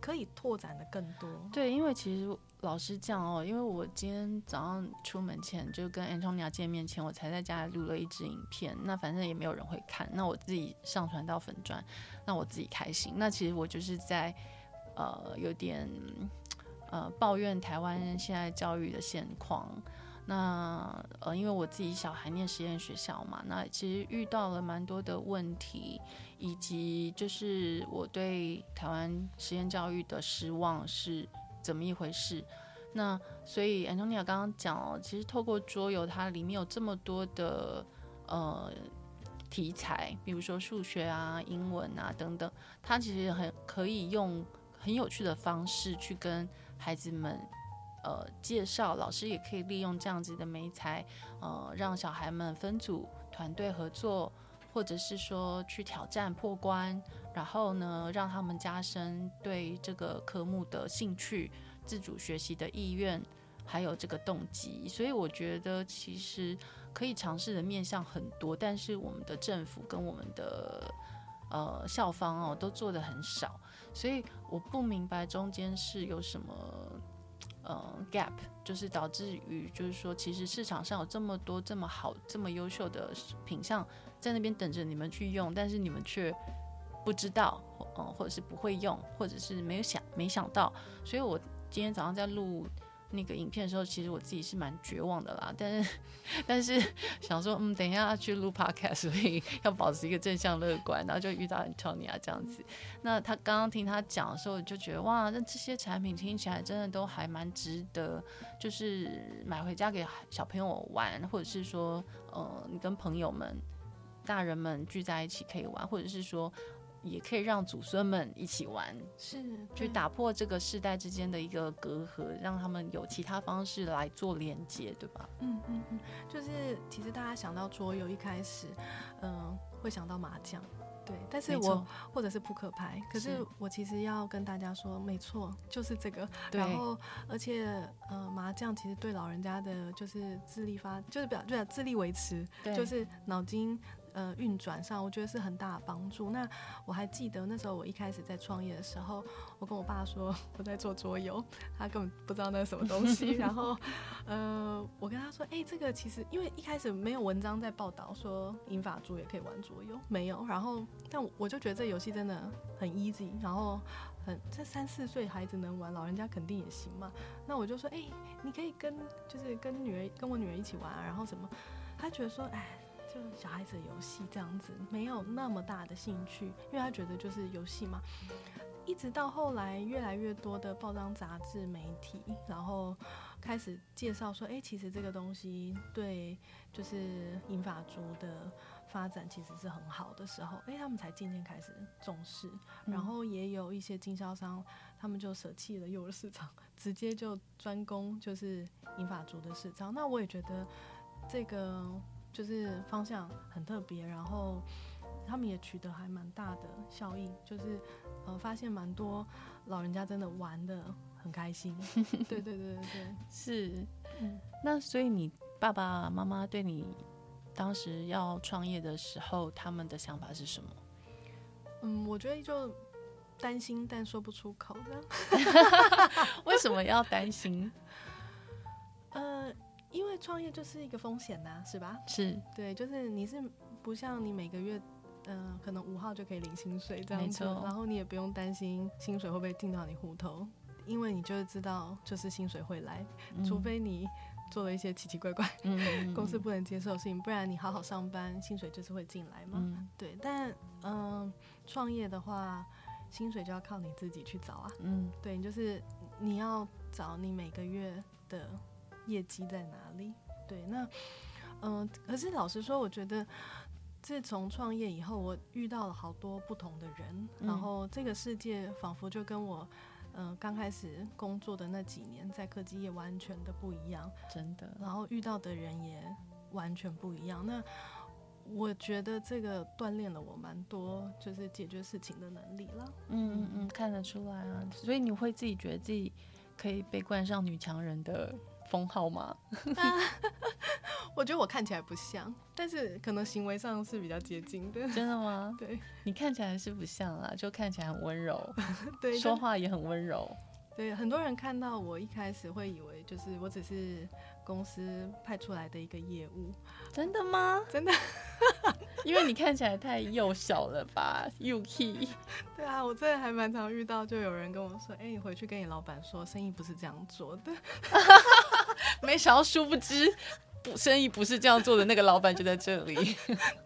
可以拓展的更多。对，因为其实老实讲哦，因为我今天早上出门前就跟 Antonia 见面前，我才在家录了一支影片。那反正也没有人会看，那我自己上传到粉专，那我自己开心。那其实我就是在呃有点呃抱怨台湾现在教育的现况。那呃，因为我自己小孩念实验学校嘛，那其实遇到了蛮多的问题，以及就是我对台湾实验教育的失望是怎么一回事。那所以 Antonia 刚刚讲哦，其实透过桌游，它里面有这么多的呃题材，比如说数学啊、英文啊等等，它其实很可以用很有趣的方式去跟孩子们。呃，介绍老师也可以利用这样子的媒材，呃，让小孩们分组团队合作，或者是说去挑战破关，然后呢，让他们加深对这个科目的兴趣、自主学习的意愿，还有这个动机。所以我觉得其实可以尝试的面向很多，但是我们的政府跟我们的呃校方哦都做的很少，所以我不明白中间是有什么。呃，gap 就是导致于，就是说，其实市场上有这么多这么好、这么优秀的品相在那边等着你们去用，但是你们却不知道，嗯，或者是不会用，或者是没有想、没想到。所以我今天早上在录。那个影片的时候，其实我自己是蛮绝望的啦。但是，但是想说，嗯，等一下要去录 podcast，所以 *laughs* 要保持一个正向乐观。然后就遇到 Antonia 这样子。那他刚刚听他讲的时候，就觉得哇，那这些产品听起来真的都还蛮值得，就是买回家给小朋友玩，或者是说，呃，你跟朋友们、大人们聚在一起可以玩，或者是说。也可以让祖孙们一起玩，是去打破这个世代之间的一个隔阂，让他们有其他方式来做连接，对吧？嗯嗯嗯，就是其实大家想到桌游，一开始，嗯、呃，会想到麻将，对，但是我或者是扑克牌，可是我其实要跟大家说，没错，就是这个。然后，而且，呃，麻将其实对老人家的就是智力发，就是表对智力维持，就是脑筋。呃，运转上我觉得是很大的帮助。那我还记得那时候我一开始在创业的时候，我跟我爸说我在做桌游，他根本不知道那是什么东西。*laughs* 然后，呃，我跟他说，哎、欸，这个其实因为一开始没有文章在报道说银发族也可以玩桌游，没有。然后，但我就觉得这游戏真的很 easy，然后很这三四岁孩子能玩，老人家肯定也行嘛。那我就说，哎、欸，你可以跟就是跟女儿跟我女儿一起玩啊，然后什么？他觉得说，哎。就小孩子的游戏这样子，没有那么大的兴趣，因为他觉得就是游戏嘛。一直到后来，越来越多的报章杂志媒体，然后开始介绍说，哎、欸，其实这个东西对就是银发族的发展其实是很好的时候，哎、欸，他们才渐渐开始重视。然后也有一些经销商，他们就舍弃了幼儿市场，直接就专攻就是银发族的市场。那我也觉得这个。就是方向很特别，然后他们也取得还蛮大的效应，就是呃发现蛮多老人家真的玩的很开心。*laughs* 对对对对对，是。嗯，那所以你爸爸妈妈对你当时要创业的时候，他们的想法是什么？嗯，我觉得就担心，但说不出口这样。*laughs* 为什么要担心？*laughs* 呃，因为创业就是一个风险呐，是吧？是对，就是你是不像你每个月。嗯、呃，可能五号就可以领薪水这样子，然后你也不用担心薪水会不会进到你户头，因为你就是知道，就是薪水会来，嗯、除非你做了一些奇奇怪怪、嗯、*laughs* 公司不能接受的事情，不然你好好上班，薪水就是会进来嘛。嗯、对，但嗯，呃、创业的话，薪水就要靠你自己去找啊。嗯，对，就是你要找你每个月的业绩在哪里。对，那嗯、呃，可是老实说，我觉得。自从创业以后，我遇到了好多不同的人，嗯、然后这个世界仿佛就跟我，呃，刚开始工作的那几年在科技业完全的不一样，真的。然后遇到的人也完全不一样。那我觉得这个锻炼了我蛮多，就是解决事情的能力了。嗯嗯嗯，看得出来啊。所以你会自己觉得自己可以被冠上女强人的封号吗？*laughs* 我觉得我看起来不像，但是可能行为上是比较接近的。真的吗？*laughs* 对，你看起来是不像啊，就看起来很温柔，*laughs* 对，说话也很温柔。对，很多人看到我一开始会以为就是我只是公司派出来的一个业务。真的吗？真的，因为你看起来太幼小了吧，Yuki。对啊，我真的还蛮常遇到，就有人跟我说：“哎，你回去跟你老板说，生意不是这样做的。” *laughs* 没想到，殊不知。不，生意不是这样做的。那个老板就在这里。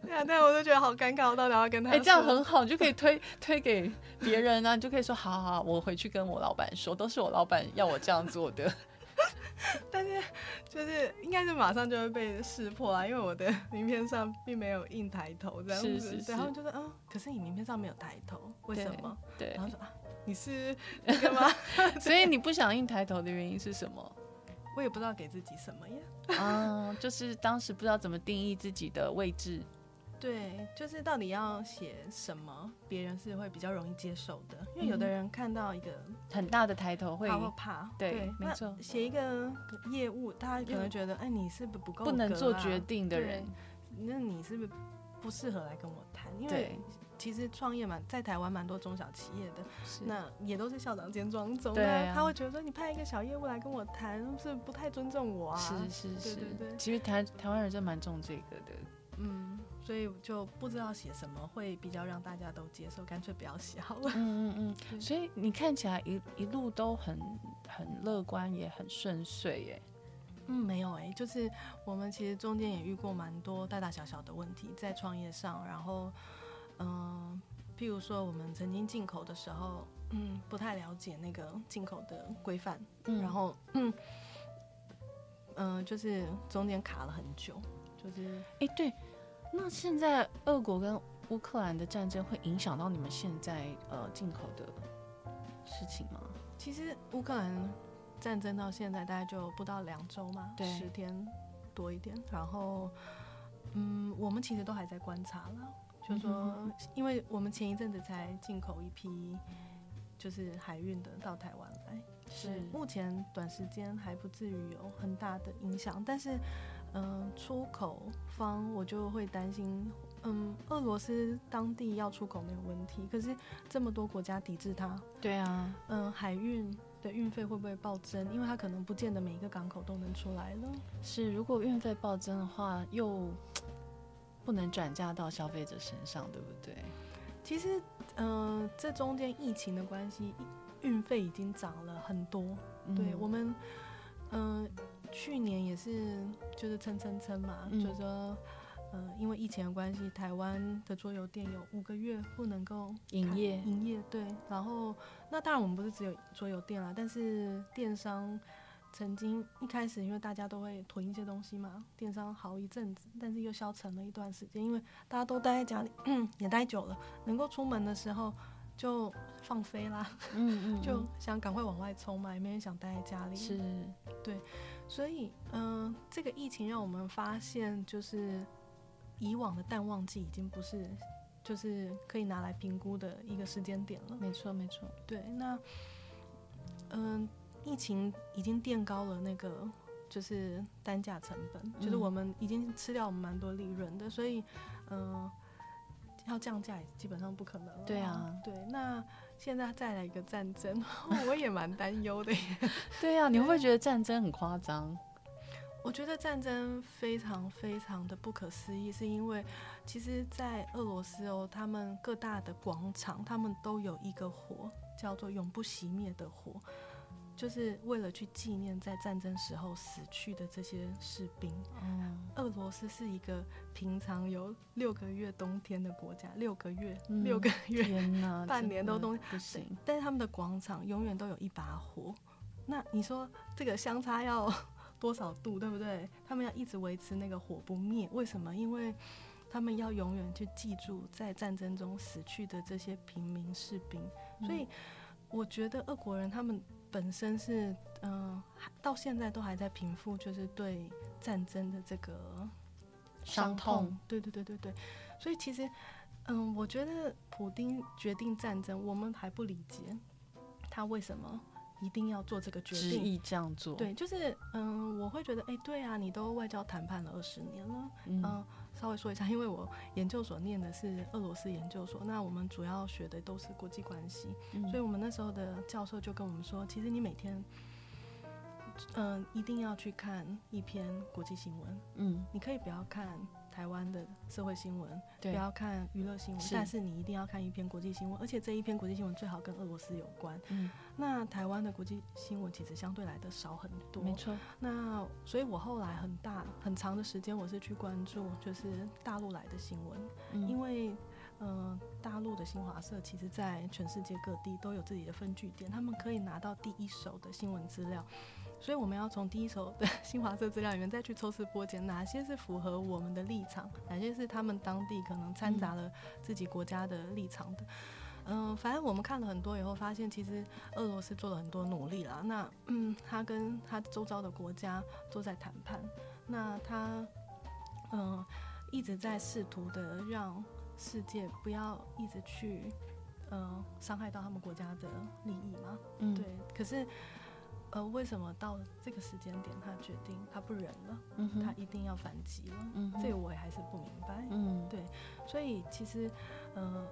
对啊，但我就觉得好尴尬，我到底要跟他？哎、欸，这样很好，你就可以推推给别人啊，你就可以说，好好好，我回去跟我老板说，都是我老板要我这样做的。但是就是应该是马上就会被识破啊，因为我的名片上并没有印抬头这样子。是是是。然后就说，嗯，可是你名片上没有抬头，为什么？对。对然后说啊，你是那个吗？*laughs* 所以你不想印抬头的原因是什么？我也不知道给自己什么呀。嗯，就是当时不知道怎么定义自己的位置。*laughs* 对，就是到底要写什么，别人是会比较容易接受的。因为有的人看到一个很大的抬头会怕怕。对，对没错。写一个业务，他可能觉得，哎，你是不是不够、啊、不能做决定的人？那你是不是不适合来跟我谈？因为。其实创业嘛，在台湾蛮多中小企业的，那也都是校长兼庄总。对、啊，他会觉得说，你派一个小业务来跟我谈，是不太尊重我啊。是是是，对对对。其实台台湾人真蛮重这个的。嗯，所以就不知道写什么会比较让大家都接受，干脆不要写好了。嗯嗯嗯。*laughs* 所以你看起来一一路都很很乐观，也很顺遂耶。嗯，没有哎，就是我们其实中间也遇过蛮多大大小小的问题在创业上，然后。嗯，譬如说我们曾经进口的时候，嗯，不太了解那个进口的规范，嗯，然后嗯，嗯、呃，就是中间卡了很久，就是哎、欸，对，那现在俄国跟乌克兰的战争会影响到你们现在呃进口的事情吗？其实乌克兰战争到现在大概就不到两周嘛，十天多一点，然后嗯，我们其实都还在观察了。就说，因为我们前一阵子才进口一批，就是海运的到台湾来，是目前短时间还不至于有很大的影响，但是，嗯、呃，出口方我就会担心，嗯，俄罗斯当地要出口没有问题，可是这么多国家抵制它，对啊，嗯，海运的运费会不会暴增？因为它可能不见得每一个港口都能出来了。是，如果运费暴增的话，又。不能转嫁到消费者身上，对不对？其实，嗯、呃，这中间疫情的关系，运费已经涨了很多。嗯、对我们，嗯、呃，去年也是就是蹭蹭蹭嘛，嗯、就说，嗯、呃，因为疫情的关系，台湾的桌游店有五个月不能够营业，营业对。然后，那当然我们不是只有桌游店啦，但是电商。曾经一开始，因为大家都会囤一些东西嘛，电商好一阵子，但是又消沉了一段时间，因为大家都待在家里，嗯，*clears throat* 也待久了，能够出门的时候就放飞啦，*laughs* 嗯，嗯嗯，就想赶快往外冲嘛，也没人想待在家里，是，对，所以嗯、呃，这个疫情让我们发现，就是以往的淡旺季已经不是，就是可以拿来评估的一个时间点了，没错没错，对，那嗯。呃疫情已经垫高了那个就是单价成本，嗯、就是我们已经吃掉我们蛮多利润的，所以嗯、呃，要降价也基本上不可能了。对啊，对。那现在再来一个战争，*laughs* 我也蛮担忧的。*laughs* 对啊，你会不会觉得战争很夸张？我觉得战争非常非常的不可思议，是因为其实，在俄罗斯哦，他们各大的广场，他们都有一个火，叫做永不熄灭的火，就是为了去纪念在战争时候死去的这些士兵。嗯，俄罗斯是一个平常有六个月冬天的国家，六个月，嗯、六个月，天哪，半年都冬天不行。但是他们的广场永远都有一把火，那你说这个相差要？多少度，对不对？他们要一直维持那个火不灭，为什么？因为他们要永远去记住在战争中死去的这些平民士兵。所以，我觉得俄国人他们本身是，嗯、呃，到现在都还在平复，就是对战争的这个伤痛。对对对对对。所以其实，嗯，我觉得普丁决定战争，我们还不理解他为什么。一定要做这个决定，执意这样做。对，就是嗯，我会觉得，哎、欸，对啊，你都外交谈判了二十年了，嗯、呃，稍微说一下，因为我研究所念的是俄罗斯研究所，那我们主要学的都是国际关系，嗯、所以我们那时候的教授就跟我们说，其实你每天，嗯、呃，一定要去看一篇国际新闻，嗯，你可以不要看。台湾的社会新闻，不要看娱乐新闻，但是你一定要看一篇国际新闻，而且这一篇国际新闻最好跟俄罗斯有关。嗯，那台湾的国际新闻其实相对来的少很多，没错。那所以我后来很大很长的时间，我是去关注就是大陆来的新闻，嗯，因为呃，大陆的新华社其实在全世界各地都有自己的分据点，他们可以拿到第一手的新闻资料。所以我们要从第一手的新华社资料里面再去抽丝剥茧，哪些是符合我们的立场，哪些是他们当地可能掺杂了自己国家的立场的。嗯、呃，反正我们看了很多以后，发现其实俄罗斯做了很多努力啦。那嗯，他跟他周遭的国家都在谈判，那他嗯、呃、一直在试图的让世界不要一直去嗯伤害到他们国家的利益嘛。嗯，对。可是。呃，为什么到这个时间点，他决定他不忍了，嗯、他一定要反击了？嗯、这个我也还是不明白。嗯，对，所以其实，呃，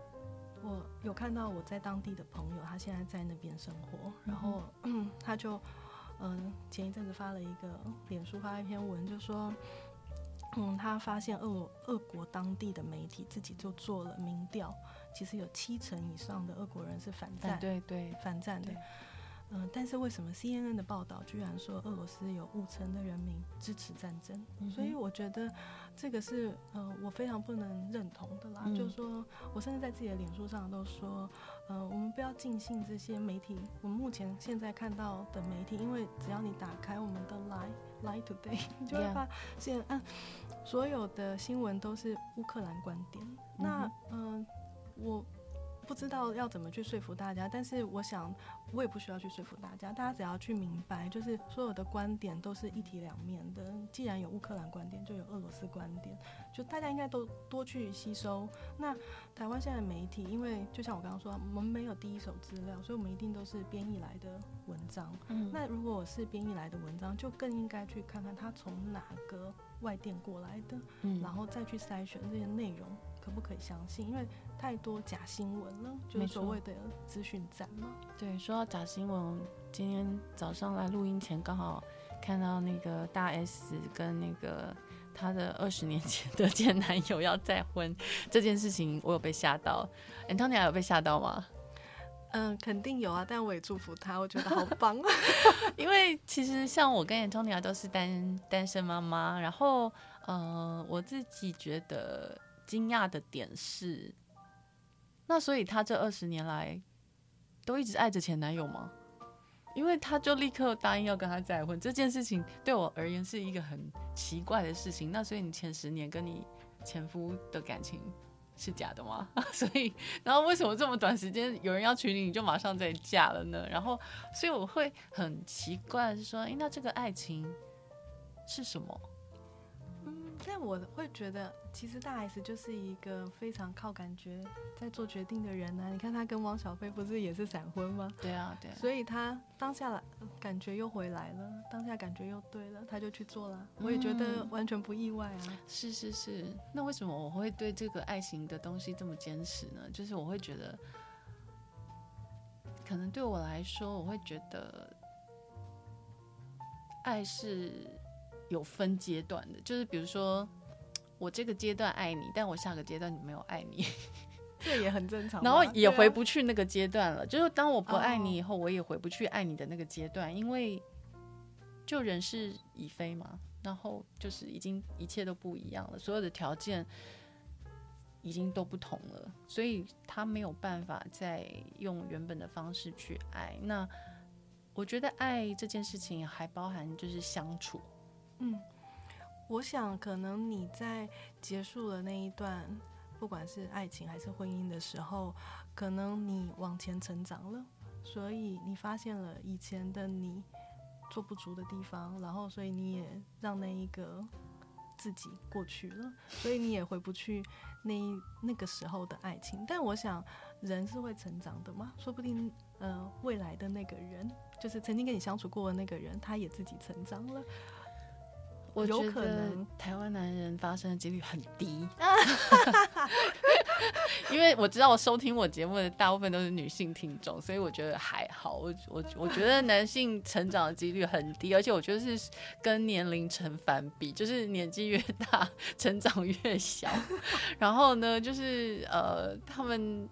我有看到我在当地的朋友，他现在在那边生活，然后、嗯、他就，嗯、呃，前一阵子发了一个脸书发了一篇文，就说，嗯，他发现俄俄国当地的媒体自己就做了民调，其实有七成以上的俄国人是反战，对对，反战的。嗯、呃，但是为什么 CNN 的报道居然说俄罗斯有五成的人民支持战争？嗯、所以我觉得这个是呃我非常不能认同的啦。嗯、就是说我甚至在自己的脸书上都说，呃，我们不要尽信这些媒体。我们目前现在看到的媒体，因为只要你打开我们的 Line Line Today，你就会发现，嗯 Yeah.、呃，所有的新闻都是乌克兰观点。嗯、那嗯、呃，我。不知道要怎么去说服大家，但是我想我也不需要去说服大家，大家只要去明白，就是所有的观点都是一体两面的。既然有乌克兰观点，就有俄罗斯观点，就大家应该都多去吸收。那台湾现在的媒体，因为就像我刚刚说，我们没有第一手资料，所以我们一定都是编译来的文章。嗯，那如果我是编译来的文章，就更应该去看看它从哪个外电过来的，嗯，然后再去筛选这些内容。可不可以相信？因为太多假新闻了，就是所谓的资讯站嘛。对，说到假新闻，今天早上来录音前刚好看到那个大 S 跟那个她的二十年前的前男友要再婚 *laughs* 这件事情，我有被吓到。Antonia 有被吓到吗？嗯，肯定有啊，但我也祝福他，我觉得好棒。*laughs* 因为其实像我跟 Antonia 都是单单身妈妈，然后呃，我自己觉得。惊讶的点是，那所以他这二十年来都一直爱着前男友吗？因为他就立刻答应要跟他再婚，这件事情对我而言是一个很奇怪的事情。那所以你前十年跟你前夫的感情是假的吗？*laughs* 所以，然后为什么这么短时间有人要娶你，你就马上再嫁了呢？然后，所以我会很奇怪，是说，诶，那这个爱情是什么？但我会觉得，其实大 S 就是一个非常靠感觉在做决定的人啊。你看他跟汪小菲不是也是闪婚吗？对啊，对啊。所以他当下来感觉又回来了，当下感觉又对了，他就去做了。我也觉得完全不意外啊。嗯、是是是。那为什么我会对这个爱情的东西这么坚持呢？就是我会觉得，可能对我来说，我会觉得爱是。有分阶段的，就是比如说，我这个阶段爱你，但我下个阶段你没有爱你，*laughs* 这也很正常。然后也回不去那个阶段了，就是当我不爱你以后，我也回不去爱你的那个阶段，因为就人事已非嘛，然后就是已经一切都不一样了，所有的条件已经都不同了，所以他没有办法再用原本的方式去爱。那我觉得爱这件事情还包含就是相处。嗯，我想可能你在结束了那一段，不管是爱情还是婚姻的时候，可能你往前成长了，所以你发现了以前的你做不足的地方，然后所以你也让那一个自己过去了，所以你也回不去那那个时候的爱情。但我想人是会成长的嘛，说不定呃未来的那个人，就是曾经跟你相处过的那个人，他也自己成长了。我觉得台湾男人发生的几率很低，*laughs* 因为我知道我收听我节目的大部分都是女性听众，所以我觉得还好。我我我觉得男性成长的几率很低，而且我觉得是跟年龄成反比，就是年纪越大成长越小。然后呢，就是呃，他们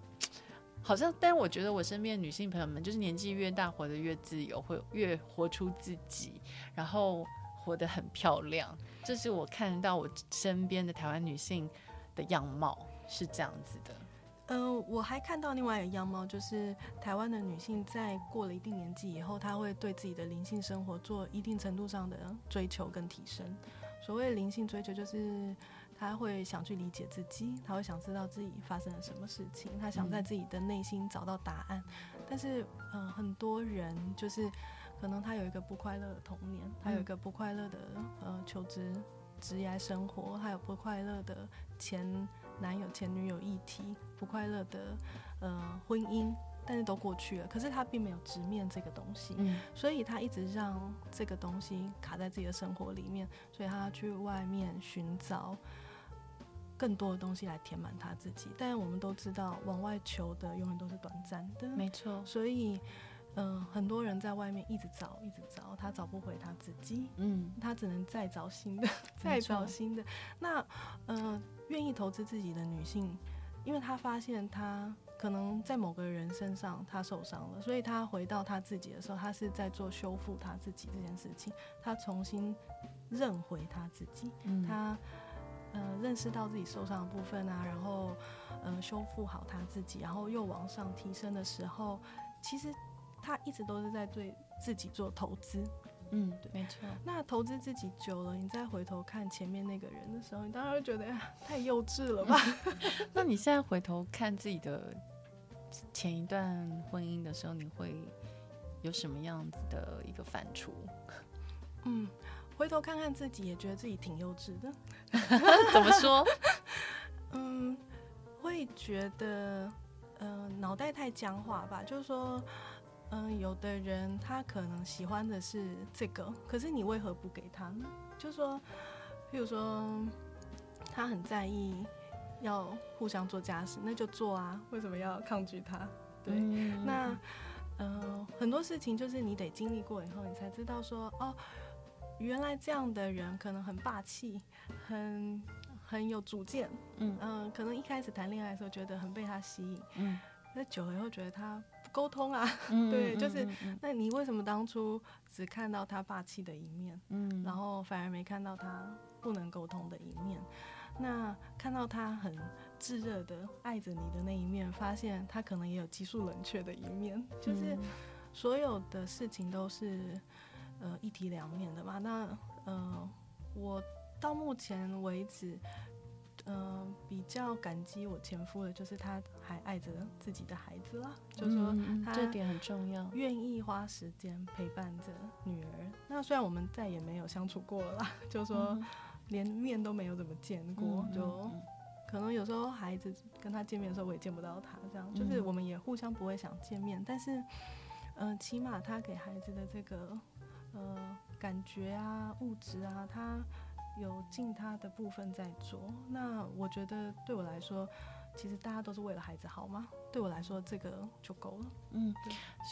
好像，但我觉得我身边的女性朋友们，就是年纪越大活得越自由，会越活出自己，然后。活得很漂亮，这是我看到我身边的台湾女性的样貌是这样子的。嗯、呃，我还看到另外一个样貌，就是台湾的女性在过了一定年纪以后，她会对自己的灵性生活做一定程度上的追求跟提升。所谓灵性追求，就是她会想去理解自己，她会想知道自己发生了什么事情，她想在自己的内心找到答案。嗯、但是，嗯、呃，很多人就是。可能他有一个不快乐的童年，他有一个不快乐的呃求职职业生活，还有不快乐的前男友前女友议题，不快乐的呃婚姻，但是都过去了。可是他并没有直面这个东西，嗯，所以他一直让这个东西卡在自己的生活里面，所以他去外面寻找更多的东西来填满他自己。但我们都知道，往外求的永远都是短暂的，没错。所以。嗯、呃，很多人在外面一直找，一直找，他找不回他自己，嗯，他只能再找新的，*laughs* 再找新的。那，呃，愿意投资自己的女性，因为她发现她可能在某个人身上她受伤了，所以她回到她自己的时候，她是在做修复她自己这件事情，她重新认回她自己，嗯，她呃认识到自己受伤的部分啊，然后呃修复好她自己，然后又往上提升的时候，其实。他一直都是在对自己做投资，嗯，对，没错。那投资自己久了，你再回头看前面那个人的时候，你当然会觉得呀，太幼稚了吧？*laughs* 那你现在回头看自己的前一段婚姻的时候，你会有什么样子的一个反刍？嗯，回头看看自己，也觉得自己挺幼稚的。*laughs* 怎么说？*laughs* 嗯，会觉得，呃，脑袋太僵化吧？就是说。嗯，有的人他可能喜欢的是这个，可是你为何不给他呢？就说，譬如说，他很在意要互相做家事，那就做啊，为什么要抗拒他？对，嗯、那嗯，很多事情就是你得经历过以后，你才知道说，哦，原来这样的人可能很霸气，很很有主见，嗯嗯，可能一开始谈恋爱的时候觉得很被他吸引，嗯，那久了以后觉得他。沟通啊，嗯、*laughs* 对，就是，那你为什么当初只看到他霸气的一面，嗯，然后反而没看到他不能沟通的一面？那看到他很炙热的爱着你的那一面，发现他可能也有急速冷却的一面，就是所有的事情都是呃一体两面的嘛。那呃，我到目前为止。嗯、呃，比较感激我前夫的，就是他还爱着自己的孩子啦，嗯、就是说他这点很重要，愿意花时间陪伴着女儿。那虽然我们再也没有相处过了啦，就是说，连面都没有怎么见过，嗯、就可能有时候孩子跟他见面的时候，我也见不到他，这样就是我们也互相不会想见面，但是，嗯、呃，起码他给孩子的这个呃感觉啊、物质啊，他有尽他的部分在做。那我觉得对我来说，其实大家都是为了孩子好吗。对我来说，这个就够了。嗯，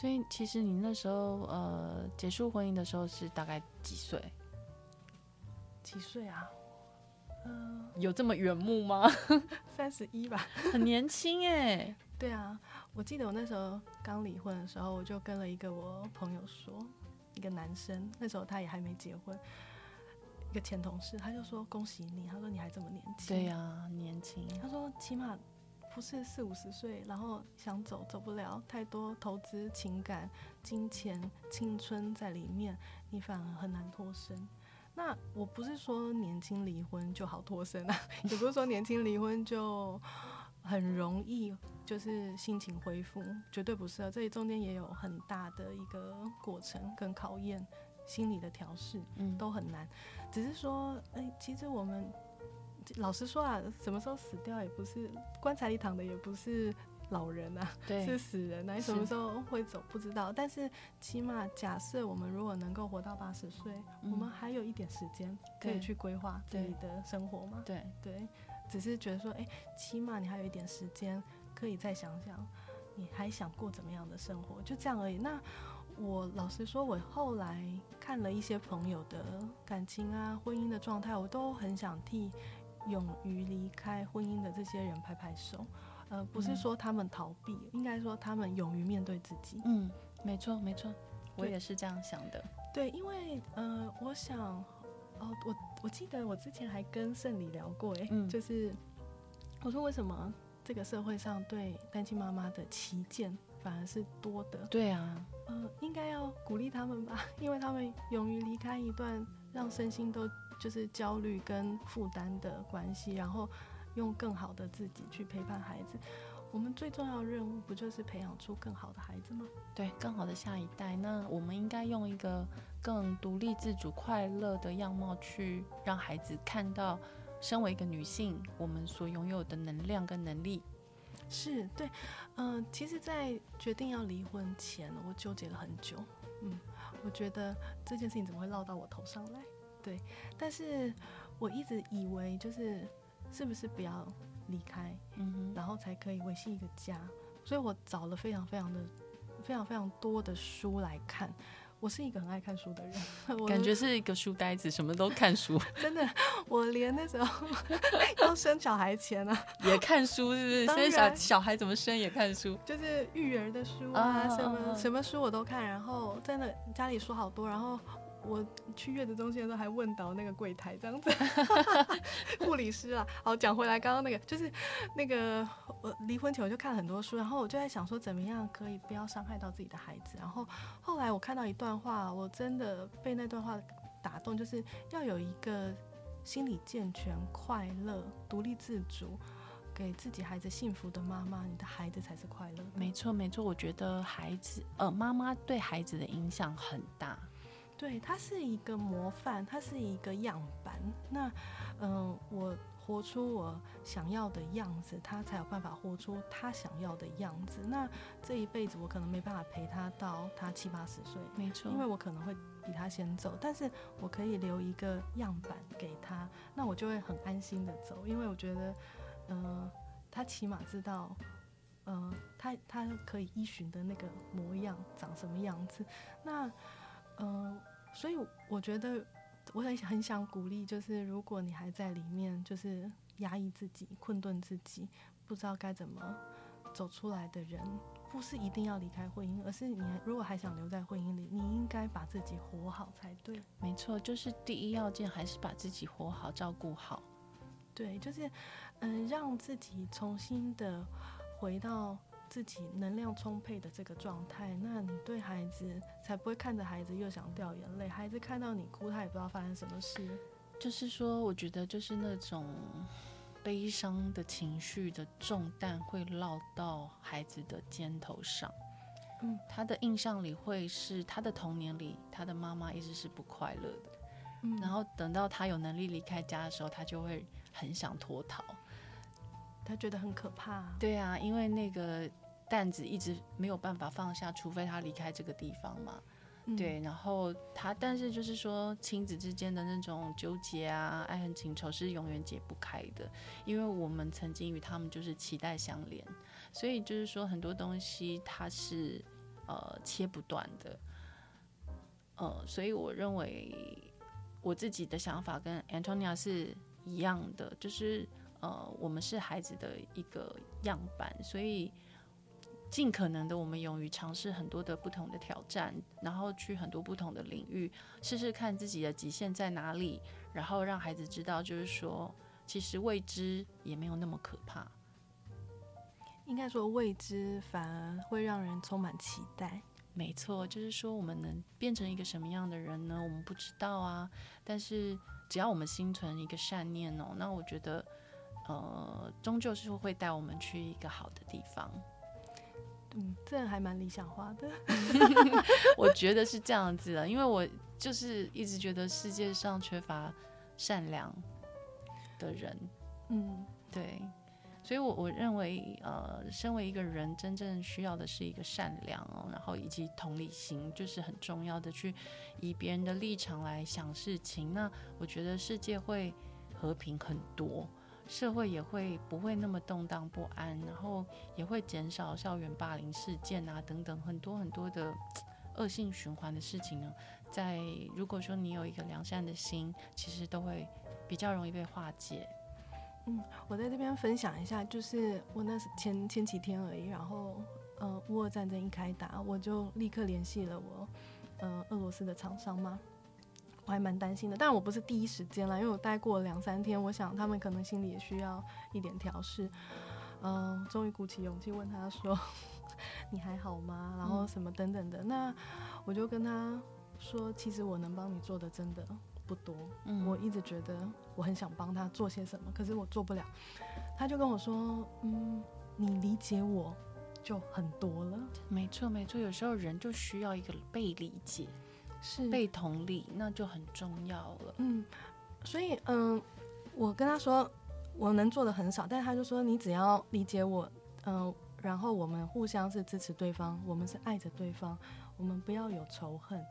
所以其实你那时候呃结束婚姻的时候是大概几岁？几岁啊？嗯、呃，有这么远目吗？*laughs* 三十一吧，*laughs* 很年轻哎。*laughs* 对啊，我记得我那时候刚离婚的时候，我就跟了一个我朋友说，一个男生，那时候他也还没结婚，一个前同事，他就说恭喜你，他说你还这么年轻。对啊，年轻。他说起码不是四五十岁，然后想走走不了，太多投资、情感、金钱、青春在里面，你反而很难脱身。那我不是说年轻离婚就好脱身啊，*laughs* 也不是说年轻离婚就很容易，就是心情恢复，绝对不是啊。这里中间也有很大的一个过程跟考验，心理的调试，嗯，都很难。只是说，哎、欸，其实我们老实说啊，什么时候死掉也不是棺材里躺的，也不是。老人啊，对，是死人啊，你什么时候会走不知道。但是起码假设我们如果能够活到八十岁，我们还有一点时间可以去规划自己的生活嘛。对对，只是觉得说，哎、欸，起码你还有一点时间可以再想想，你还想过怎么样的生活，就这样而已。那我老实说，我后来看了一些朋友的感情啊、婚姻的状态，我都很想替勇于离开婚姻的这些人拍拍手。呃，不是说他们逃避，嗯、应该说他们勇于面对自己。嗯，没错没错，我也是这样想的。对，因为呃，我想，哦，我我记得我之前还跟胜理聊过，哎、嗯，就是我说为什么这个社会上对单亲妈妈的歧见反而是多的？对啊，呃，应该要鼓励他们吧，因为他们勇于离开一段让身心都就是焦虑跟负担的关系，然后。用更好的自己去陪伴孩子，我们最重要的任务不就是培养出更好的孩子吗？对，更好的下一代。那我们应该用一个更独立自主、快乐的样貌去让孩子看到，身为一个女性，我们所拥有的能量跟能力。是对，嗯、呃，其实，在决定要离婚前，我纠结了很久。嗯，我觉得这件事情怎么会落到我头上来？对，但是我一直以为就是。是不是不要离开，然后才可以维系一个家？所以我找了非常非常的、非常非常多的书来看。我是一个很爱看书的人，*laughs* 感觉是一个书呆子，什么都看书。*laughs* 真的，我连那时候 *laughs* 要生小孩前啊，也看书，是不是？生小小孩怎么生也看书，就是育儿的书啊，什么什么书我都看。然后真的家里书好多，然后。我去月子中心的时候还问到那个柜台这样子，*laughs* 护理师啊。好，讲回来，刚刚那个就是那个我离婚前我就看了很多书，然后我就在想说怎么样可以不要伤害到自己的孩子。然后后来我看到一段话，我真的被那段话打动，就是要有一个心理健全、快乐、独立自主，给自己孩子幸福的妈妈，你的孩子才是快乐。没错，没错，我觉得孩子呃妈妈对孩子的影响很大。对，他是一个模范，他是一个样板。那，嗯、呃，我活出我想要的样子，他才有办法活出他想要的样子。那这一辈子我可能没办法陪他到他七八十岁，没错，因为我可能会比他先走。但是我可以留一个样板给他，那我就会很安心的走，因为我觉得，嗯、呃，他起码知道，嗯、呃，他他可以依循的那个模样长什么样子。那，嗯、呃。所以我觉得，我很很想鼓励，就是如果你还在里面，就是压抑自己、困顿自己，不知道该怎么走出来的人，不是一定要离开婚姻，而是你如果还想留在婚姻里，你应该把自己活好才对。没错，就是第一要件还是把自己活好、照顾好。对，就是嗯，让自己重新的回到。自己能量充沛的这个状态，那你对孩子才不会看着孩子又想掉眼泪，孩子看到你哭，他也不知道发生什么事。就是说，我觉得就是那种悲伤的情绪的重担会落到孩子的肩头上，嗯，他的印象里会是他的童年里，他的妈妈一直是不快乐的，嗯，然后等到他有能力离开家的时候，他就会很想脱逃，他觉得很可怕。对啊，因为那个担子一直没有办法放下，除非他离开这个地方嘛。嗯、对，然后他，但是就是说，亲子之间的那种纠结啊，爱恨情仇是永远解不开的，因为我们曾经与他们就是脐带相连，所以就是说很多东西它是呃切不断的，呃，所以我认为我自己的想法跟 Antonia 是一样的，就是呃我们是孩子的一个样板，所以。尽可能的，我们勇于尝试很多的不同的挑战，然后去很多不同的领域试试看自己的极限在哪里，然后让孩子知道，就是说，其实未知也没有那么可怕。应该说，未知反而会让人充满期待。没错，就是说，我们能变成一个什么样的人呢？我们不知道啊。但是只要我们心存一个善念哦，那我觉得，呃，终究是会带我们去一个好的地方。嗯，这还蛮理想化的。*laughs* 我觉得是这样子的，因为我就是一直觉得世界上缺乏善良的人。嗯，对，所以我我认为，呃，身为一个人，真正需要的是一个善良哦，然后以及同理心，就是很重要的，去以别人的立场来想事情。那我觉得世界会和平很多。社会也会不会那么动荡不安，然后也会减少校园霸凌事件啊等等很多很多的恶性循环的事情呢。在如果说你有一个良善的心，其实都会比较容易被化解。嗯，我在这边分享一下，就是我那是前前几天而已，然后呃，乌俄战争一开打，我就立刻联系了我呃俄罗斯的厂商嘛。我还蛮担心的，但我不是第一时间啦，因为我待过两三天，我想他们可能心里也需要一点调试。嗯、呃，终于鼓起勇气问他说：“ *laughs* 你还好吗？”然后什么等等的。嗯、那我就跟他说：“其实我能帮你做的真的不多。嗯，我一直觉得我很想帮他做些什么，可是我做不了。”他就跟我说：“嗯，你理解我就很多了。”没错，没错，有时候人就需要一个被理解。是被同理，那就很重要了。嗯，所以嗯，我跟他说我能做的很少，但是他就说你只要理解我，嗯，然后我们互相是支持对方，我们是爱着对方，我们不要有仇恨。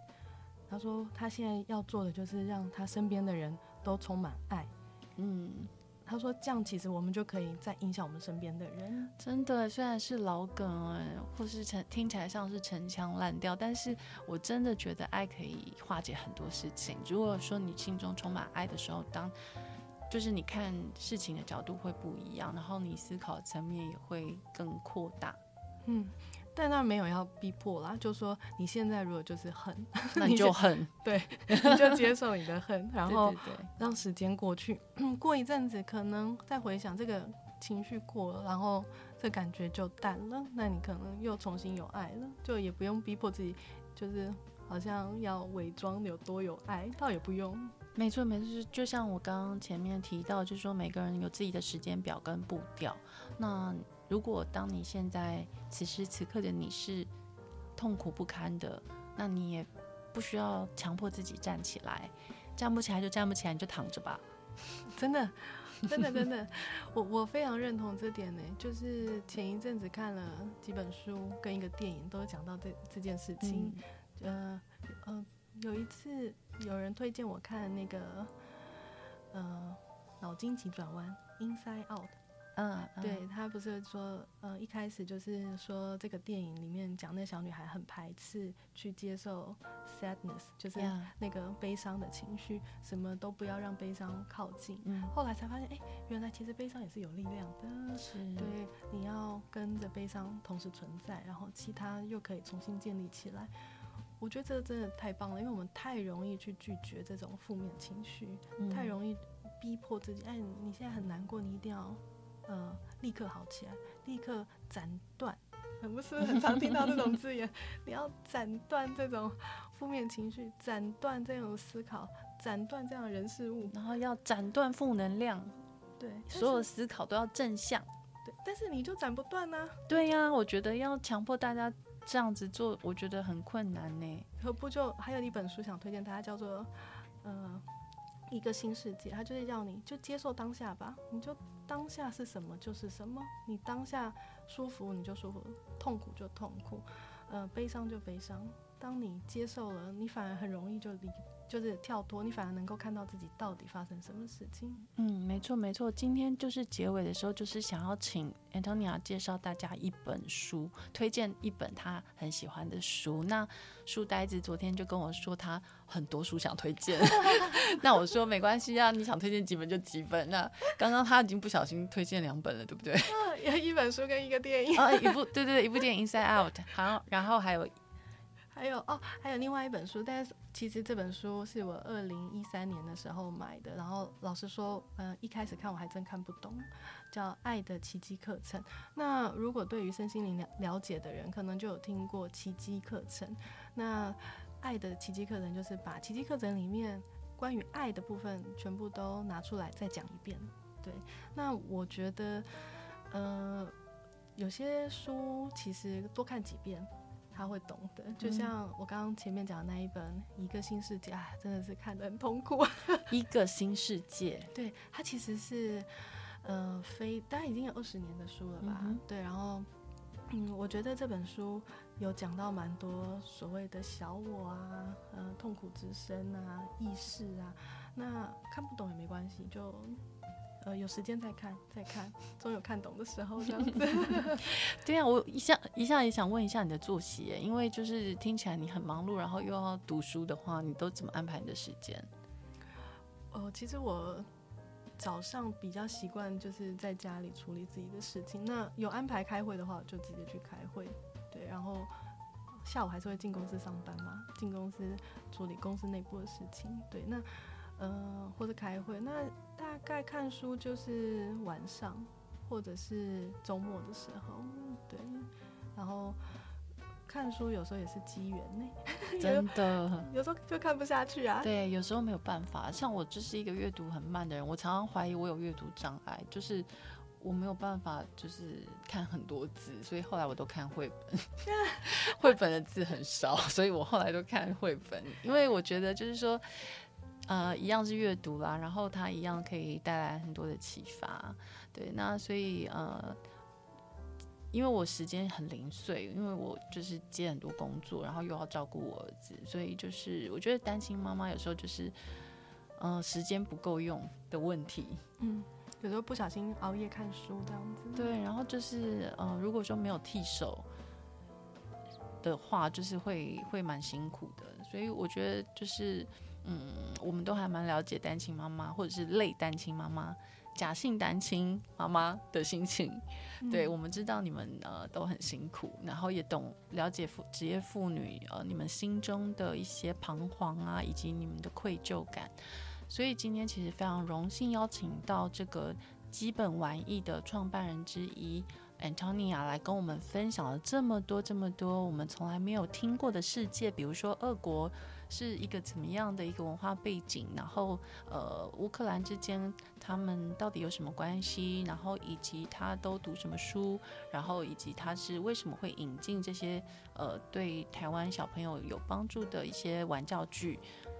他说他现在要做的就是让他身边的人都充满爱。嗯。他说：“这样其实我们就可以再影响我们身边的人。真的，虽然是老梗哎，或是陈听起来像是陈腔滥调，但是我真的觉得爱可以化解很多事情。如果说你心中充满爱的时候，当就是你看事情的角度会不一样，然后你思考层面也会更扩大。嗯。”但那没有要逼迫啦，就说你现在如果就是恨，那 *laughs* 你就恨，*laughs* 对，你就接受你的恨，*laughs* 然后让时间过去，*clears throat* 过一阵子可能再回想这个情绪过了，然后这感觉就淡了，那你可能又重新有爱了，就也不用逼迫自己，就是好像要伪装有多有爱，倒也不用。没错，没错，就像我刚刚前面提到，就是说每个人有自己的时间表跟步调，那。如果当你现在此时此刻的你是痛苦不堪的，那你也不需要强迫自己站起来，站不起来就站不起来，你就躺着吧。*laughs* 真的，真的，真的，我我非常认同这点呢。就是前一阵子看了几本书跟一个电影，都讲到这这件事情。嗯、呃呃，有一次有人推荐我看那个呃脑筋急转弯 Inside Out。嗯，对，他不是说，呃，一开始就是说这个电影里面讲那小女孩很排斥去接受 sadness，就是那个悲伤的情绪，什么都不要让悲伤靠近。嗯，后来才发现，哎，原来其实悲伤也是有力量的。是，对，你要跟着悲伤同时存在，然后其他又可以重新建立起来。我觉得这个真的太棒了，因为我们太容易去拒绝这种负面情绪，嗯，太容易逼迫自己。哎，你现在很难过，你一定要。呃，立刻好起来，立刻斩断，*laughs* 很不是很常听到这种字眼。*laughs* 你要斩断这种负面情绪，斩断这种思考，斩断这样的人事物，然后要斩断负能量。对，所有思考都要正向。对，但是你就斩不断呢？对呀、啊，我觉得要强迫大家这样子做，我觉得很困难呢。何不就还有一本书想推荐大家，叫做呃。一个新世界，他就是要你就接受当下吧，你就当下是什么就是什么，你当下舒服你就舒服，痛苦就痛苦，呃，悲伤就悲伤。当你接受了，你反而很容易就离。就是跳脱，你反而能够看到自己到底发生什么事情。嗯，没错没错。今天就是结尾的时候，就是想要请 Antonia 介绍大家一本书，推荐一本他很喜欢的书。那书呆子昨天就跟我说他很多书想推荐，*laughs* 那我说没关系啊，你想推荐几本就几本。那刚刚他已经不小心推荐两本了，对不对？有 *laughs* 一本书跟一个电影。哦，一部对对对，一部电影 Inside Out。好，然后还有。还有哦，还有另外一本书，但是其实这本书是我二零一三年的时候买的。然后老实说，嗯、一开始看我还真看不懂，叫《爱的奇迹课程》。那如果对于身心灵了了解的人，可能就有听过奇迹课程。那爱的奇迹课程就是把奇迹课程里面关于爱的部分全部都拿出来再讲一遍。对，那我觉得，呃，有些书其实多看几遍。他会懂的，就像我刚刚前面讲的那一本《一个新世界》，啊，真的是看得很痛苦。*laughs* 一个新世界，*laughs* 对，它其实是，呃，非大概已经有二十年的书了吧？嗯、对，然后，嗯，我觉得这本书有讲到蛮多所谓的小我啊，呃，痛苦之声啊，意识啊，那看不懂也没关系，就。呃，有时间再看，再看，总有看懂的时候，这样子。*laughs* 对呀、啊，我一下一下也想问一下你的作息，因为就是听起来你很忙碌，然后又要读书的话，你都怎么安排你的时间？哦、呃，其实我早上比较习惯就是在家里处理自己的事情，那有安排开会的话，我就直接去开会。对，然后下午还是会进公司上班嘛，进公司处理公司内部的事情。对，那。呃，或者开会，那大概看书就是晚上，或者是周末的时候，对。然后看书有时候也是机缘呢，*laughs* 真的有，有时候就看不下去啊。对，有时候没有办法。像我就是一个阅读很慢的人，我常常怀疑我有阅读障碍，就是我没有办法就是看很多字，所以后来我都看绘本。*laughs* 绘本的字很少，所以我后来都看绘本，因为我觉得就是说。呃，一样是阅读啦，然后它一样可以带来很多的启发，对，那所以呃，因为我时间很零碎，因为我就是接很多工作，然后又要照顾我儿子，所以就是我觉得单亲妈妈有时候就是，呃，时间不够用的问题，嗯，有时候不小心熬夜看书这样子，对，然后就是呃，如果说没有替手的话，就是会会蛮辛苦的，所以我觉得就是。嗯，我们都还蛮了解单亲妈妈或者是类单亲妈妈、假性单亲妈妈的心情。嗯、对，我们知道你们呃都很辛苦，然后也懂了解妇职业妇女呃你们心中的一些彷徨啊，以及你们的愧疚感。所以今天其实非常荣幸邀请到这个基本玩意的创办人之一 Antonia 来跟我们分享了这么多这么多我们从来没有听过的世界，比如说俄国。是一个怎么样的一个文化背景？然后，呃，乌克兰之间他们到底有什么关系？然后以及他都读什么书？然后以及他是为什么会引进这些呃对台湾小朋友有帮助的一些玩教具？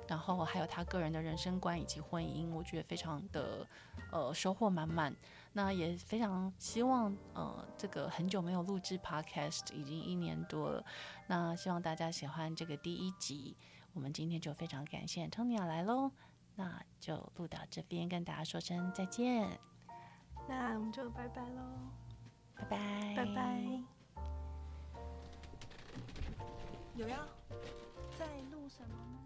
然后还有他个人的人生观以及婚姻，我觉得非常的呃收获满满。那也非常希望呃这个很久没有录制 Podcast，已经一年多了。那希望大家喜欢这个第一集。我们今天就非常感谢 Antonia 来喽，那就录到这边，跟大家说声再见。那我们就拜拜喽，拜拜，拜拜。有要在录什么吗？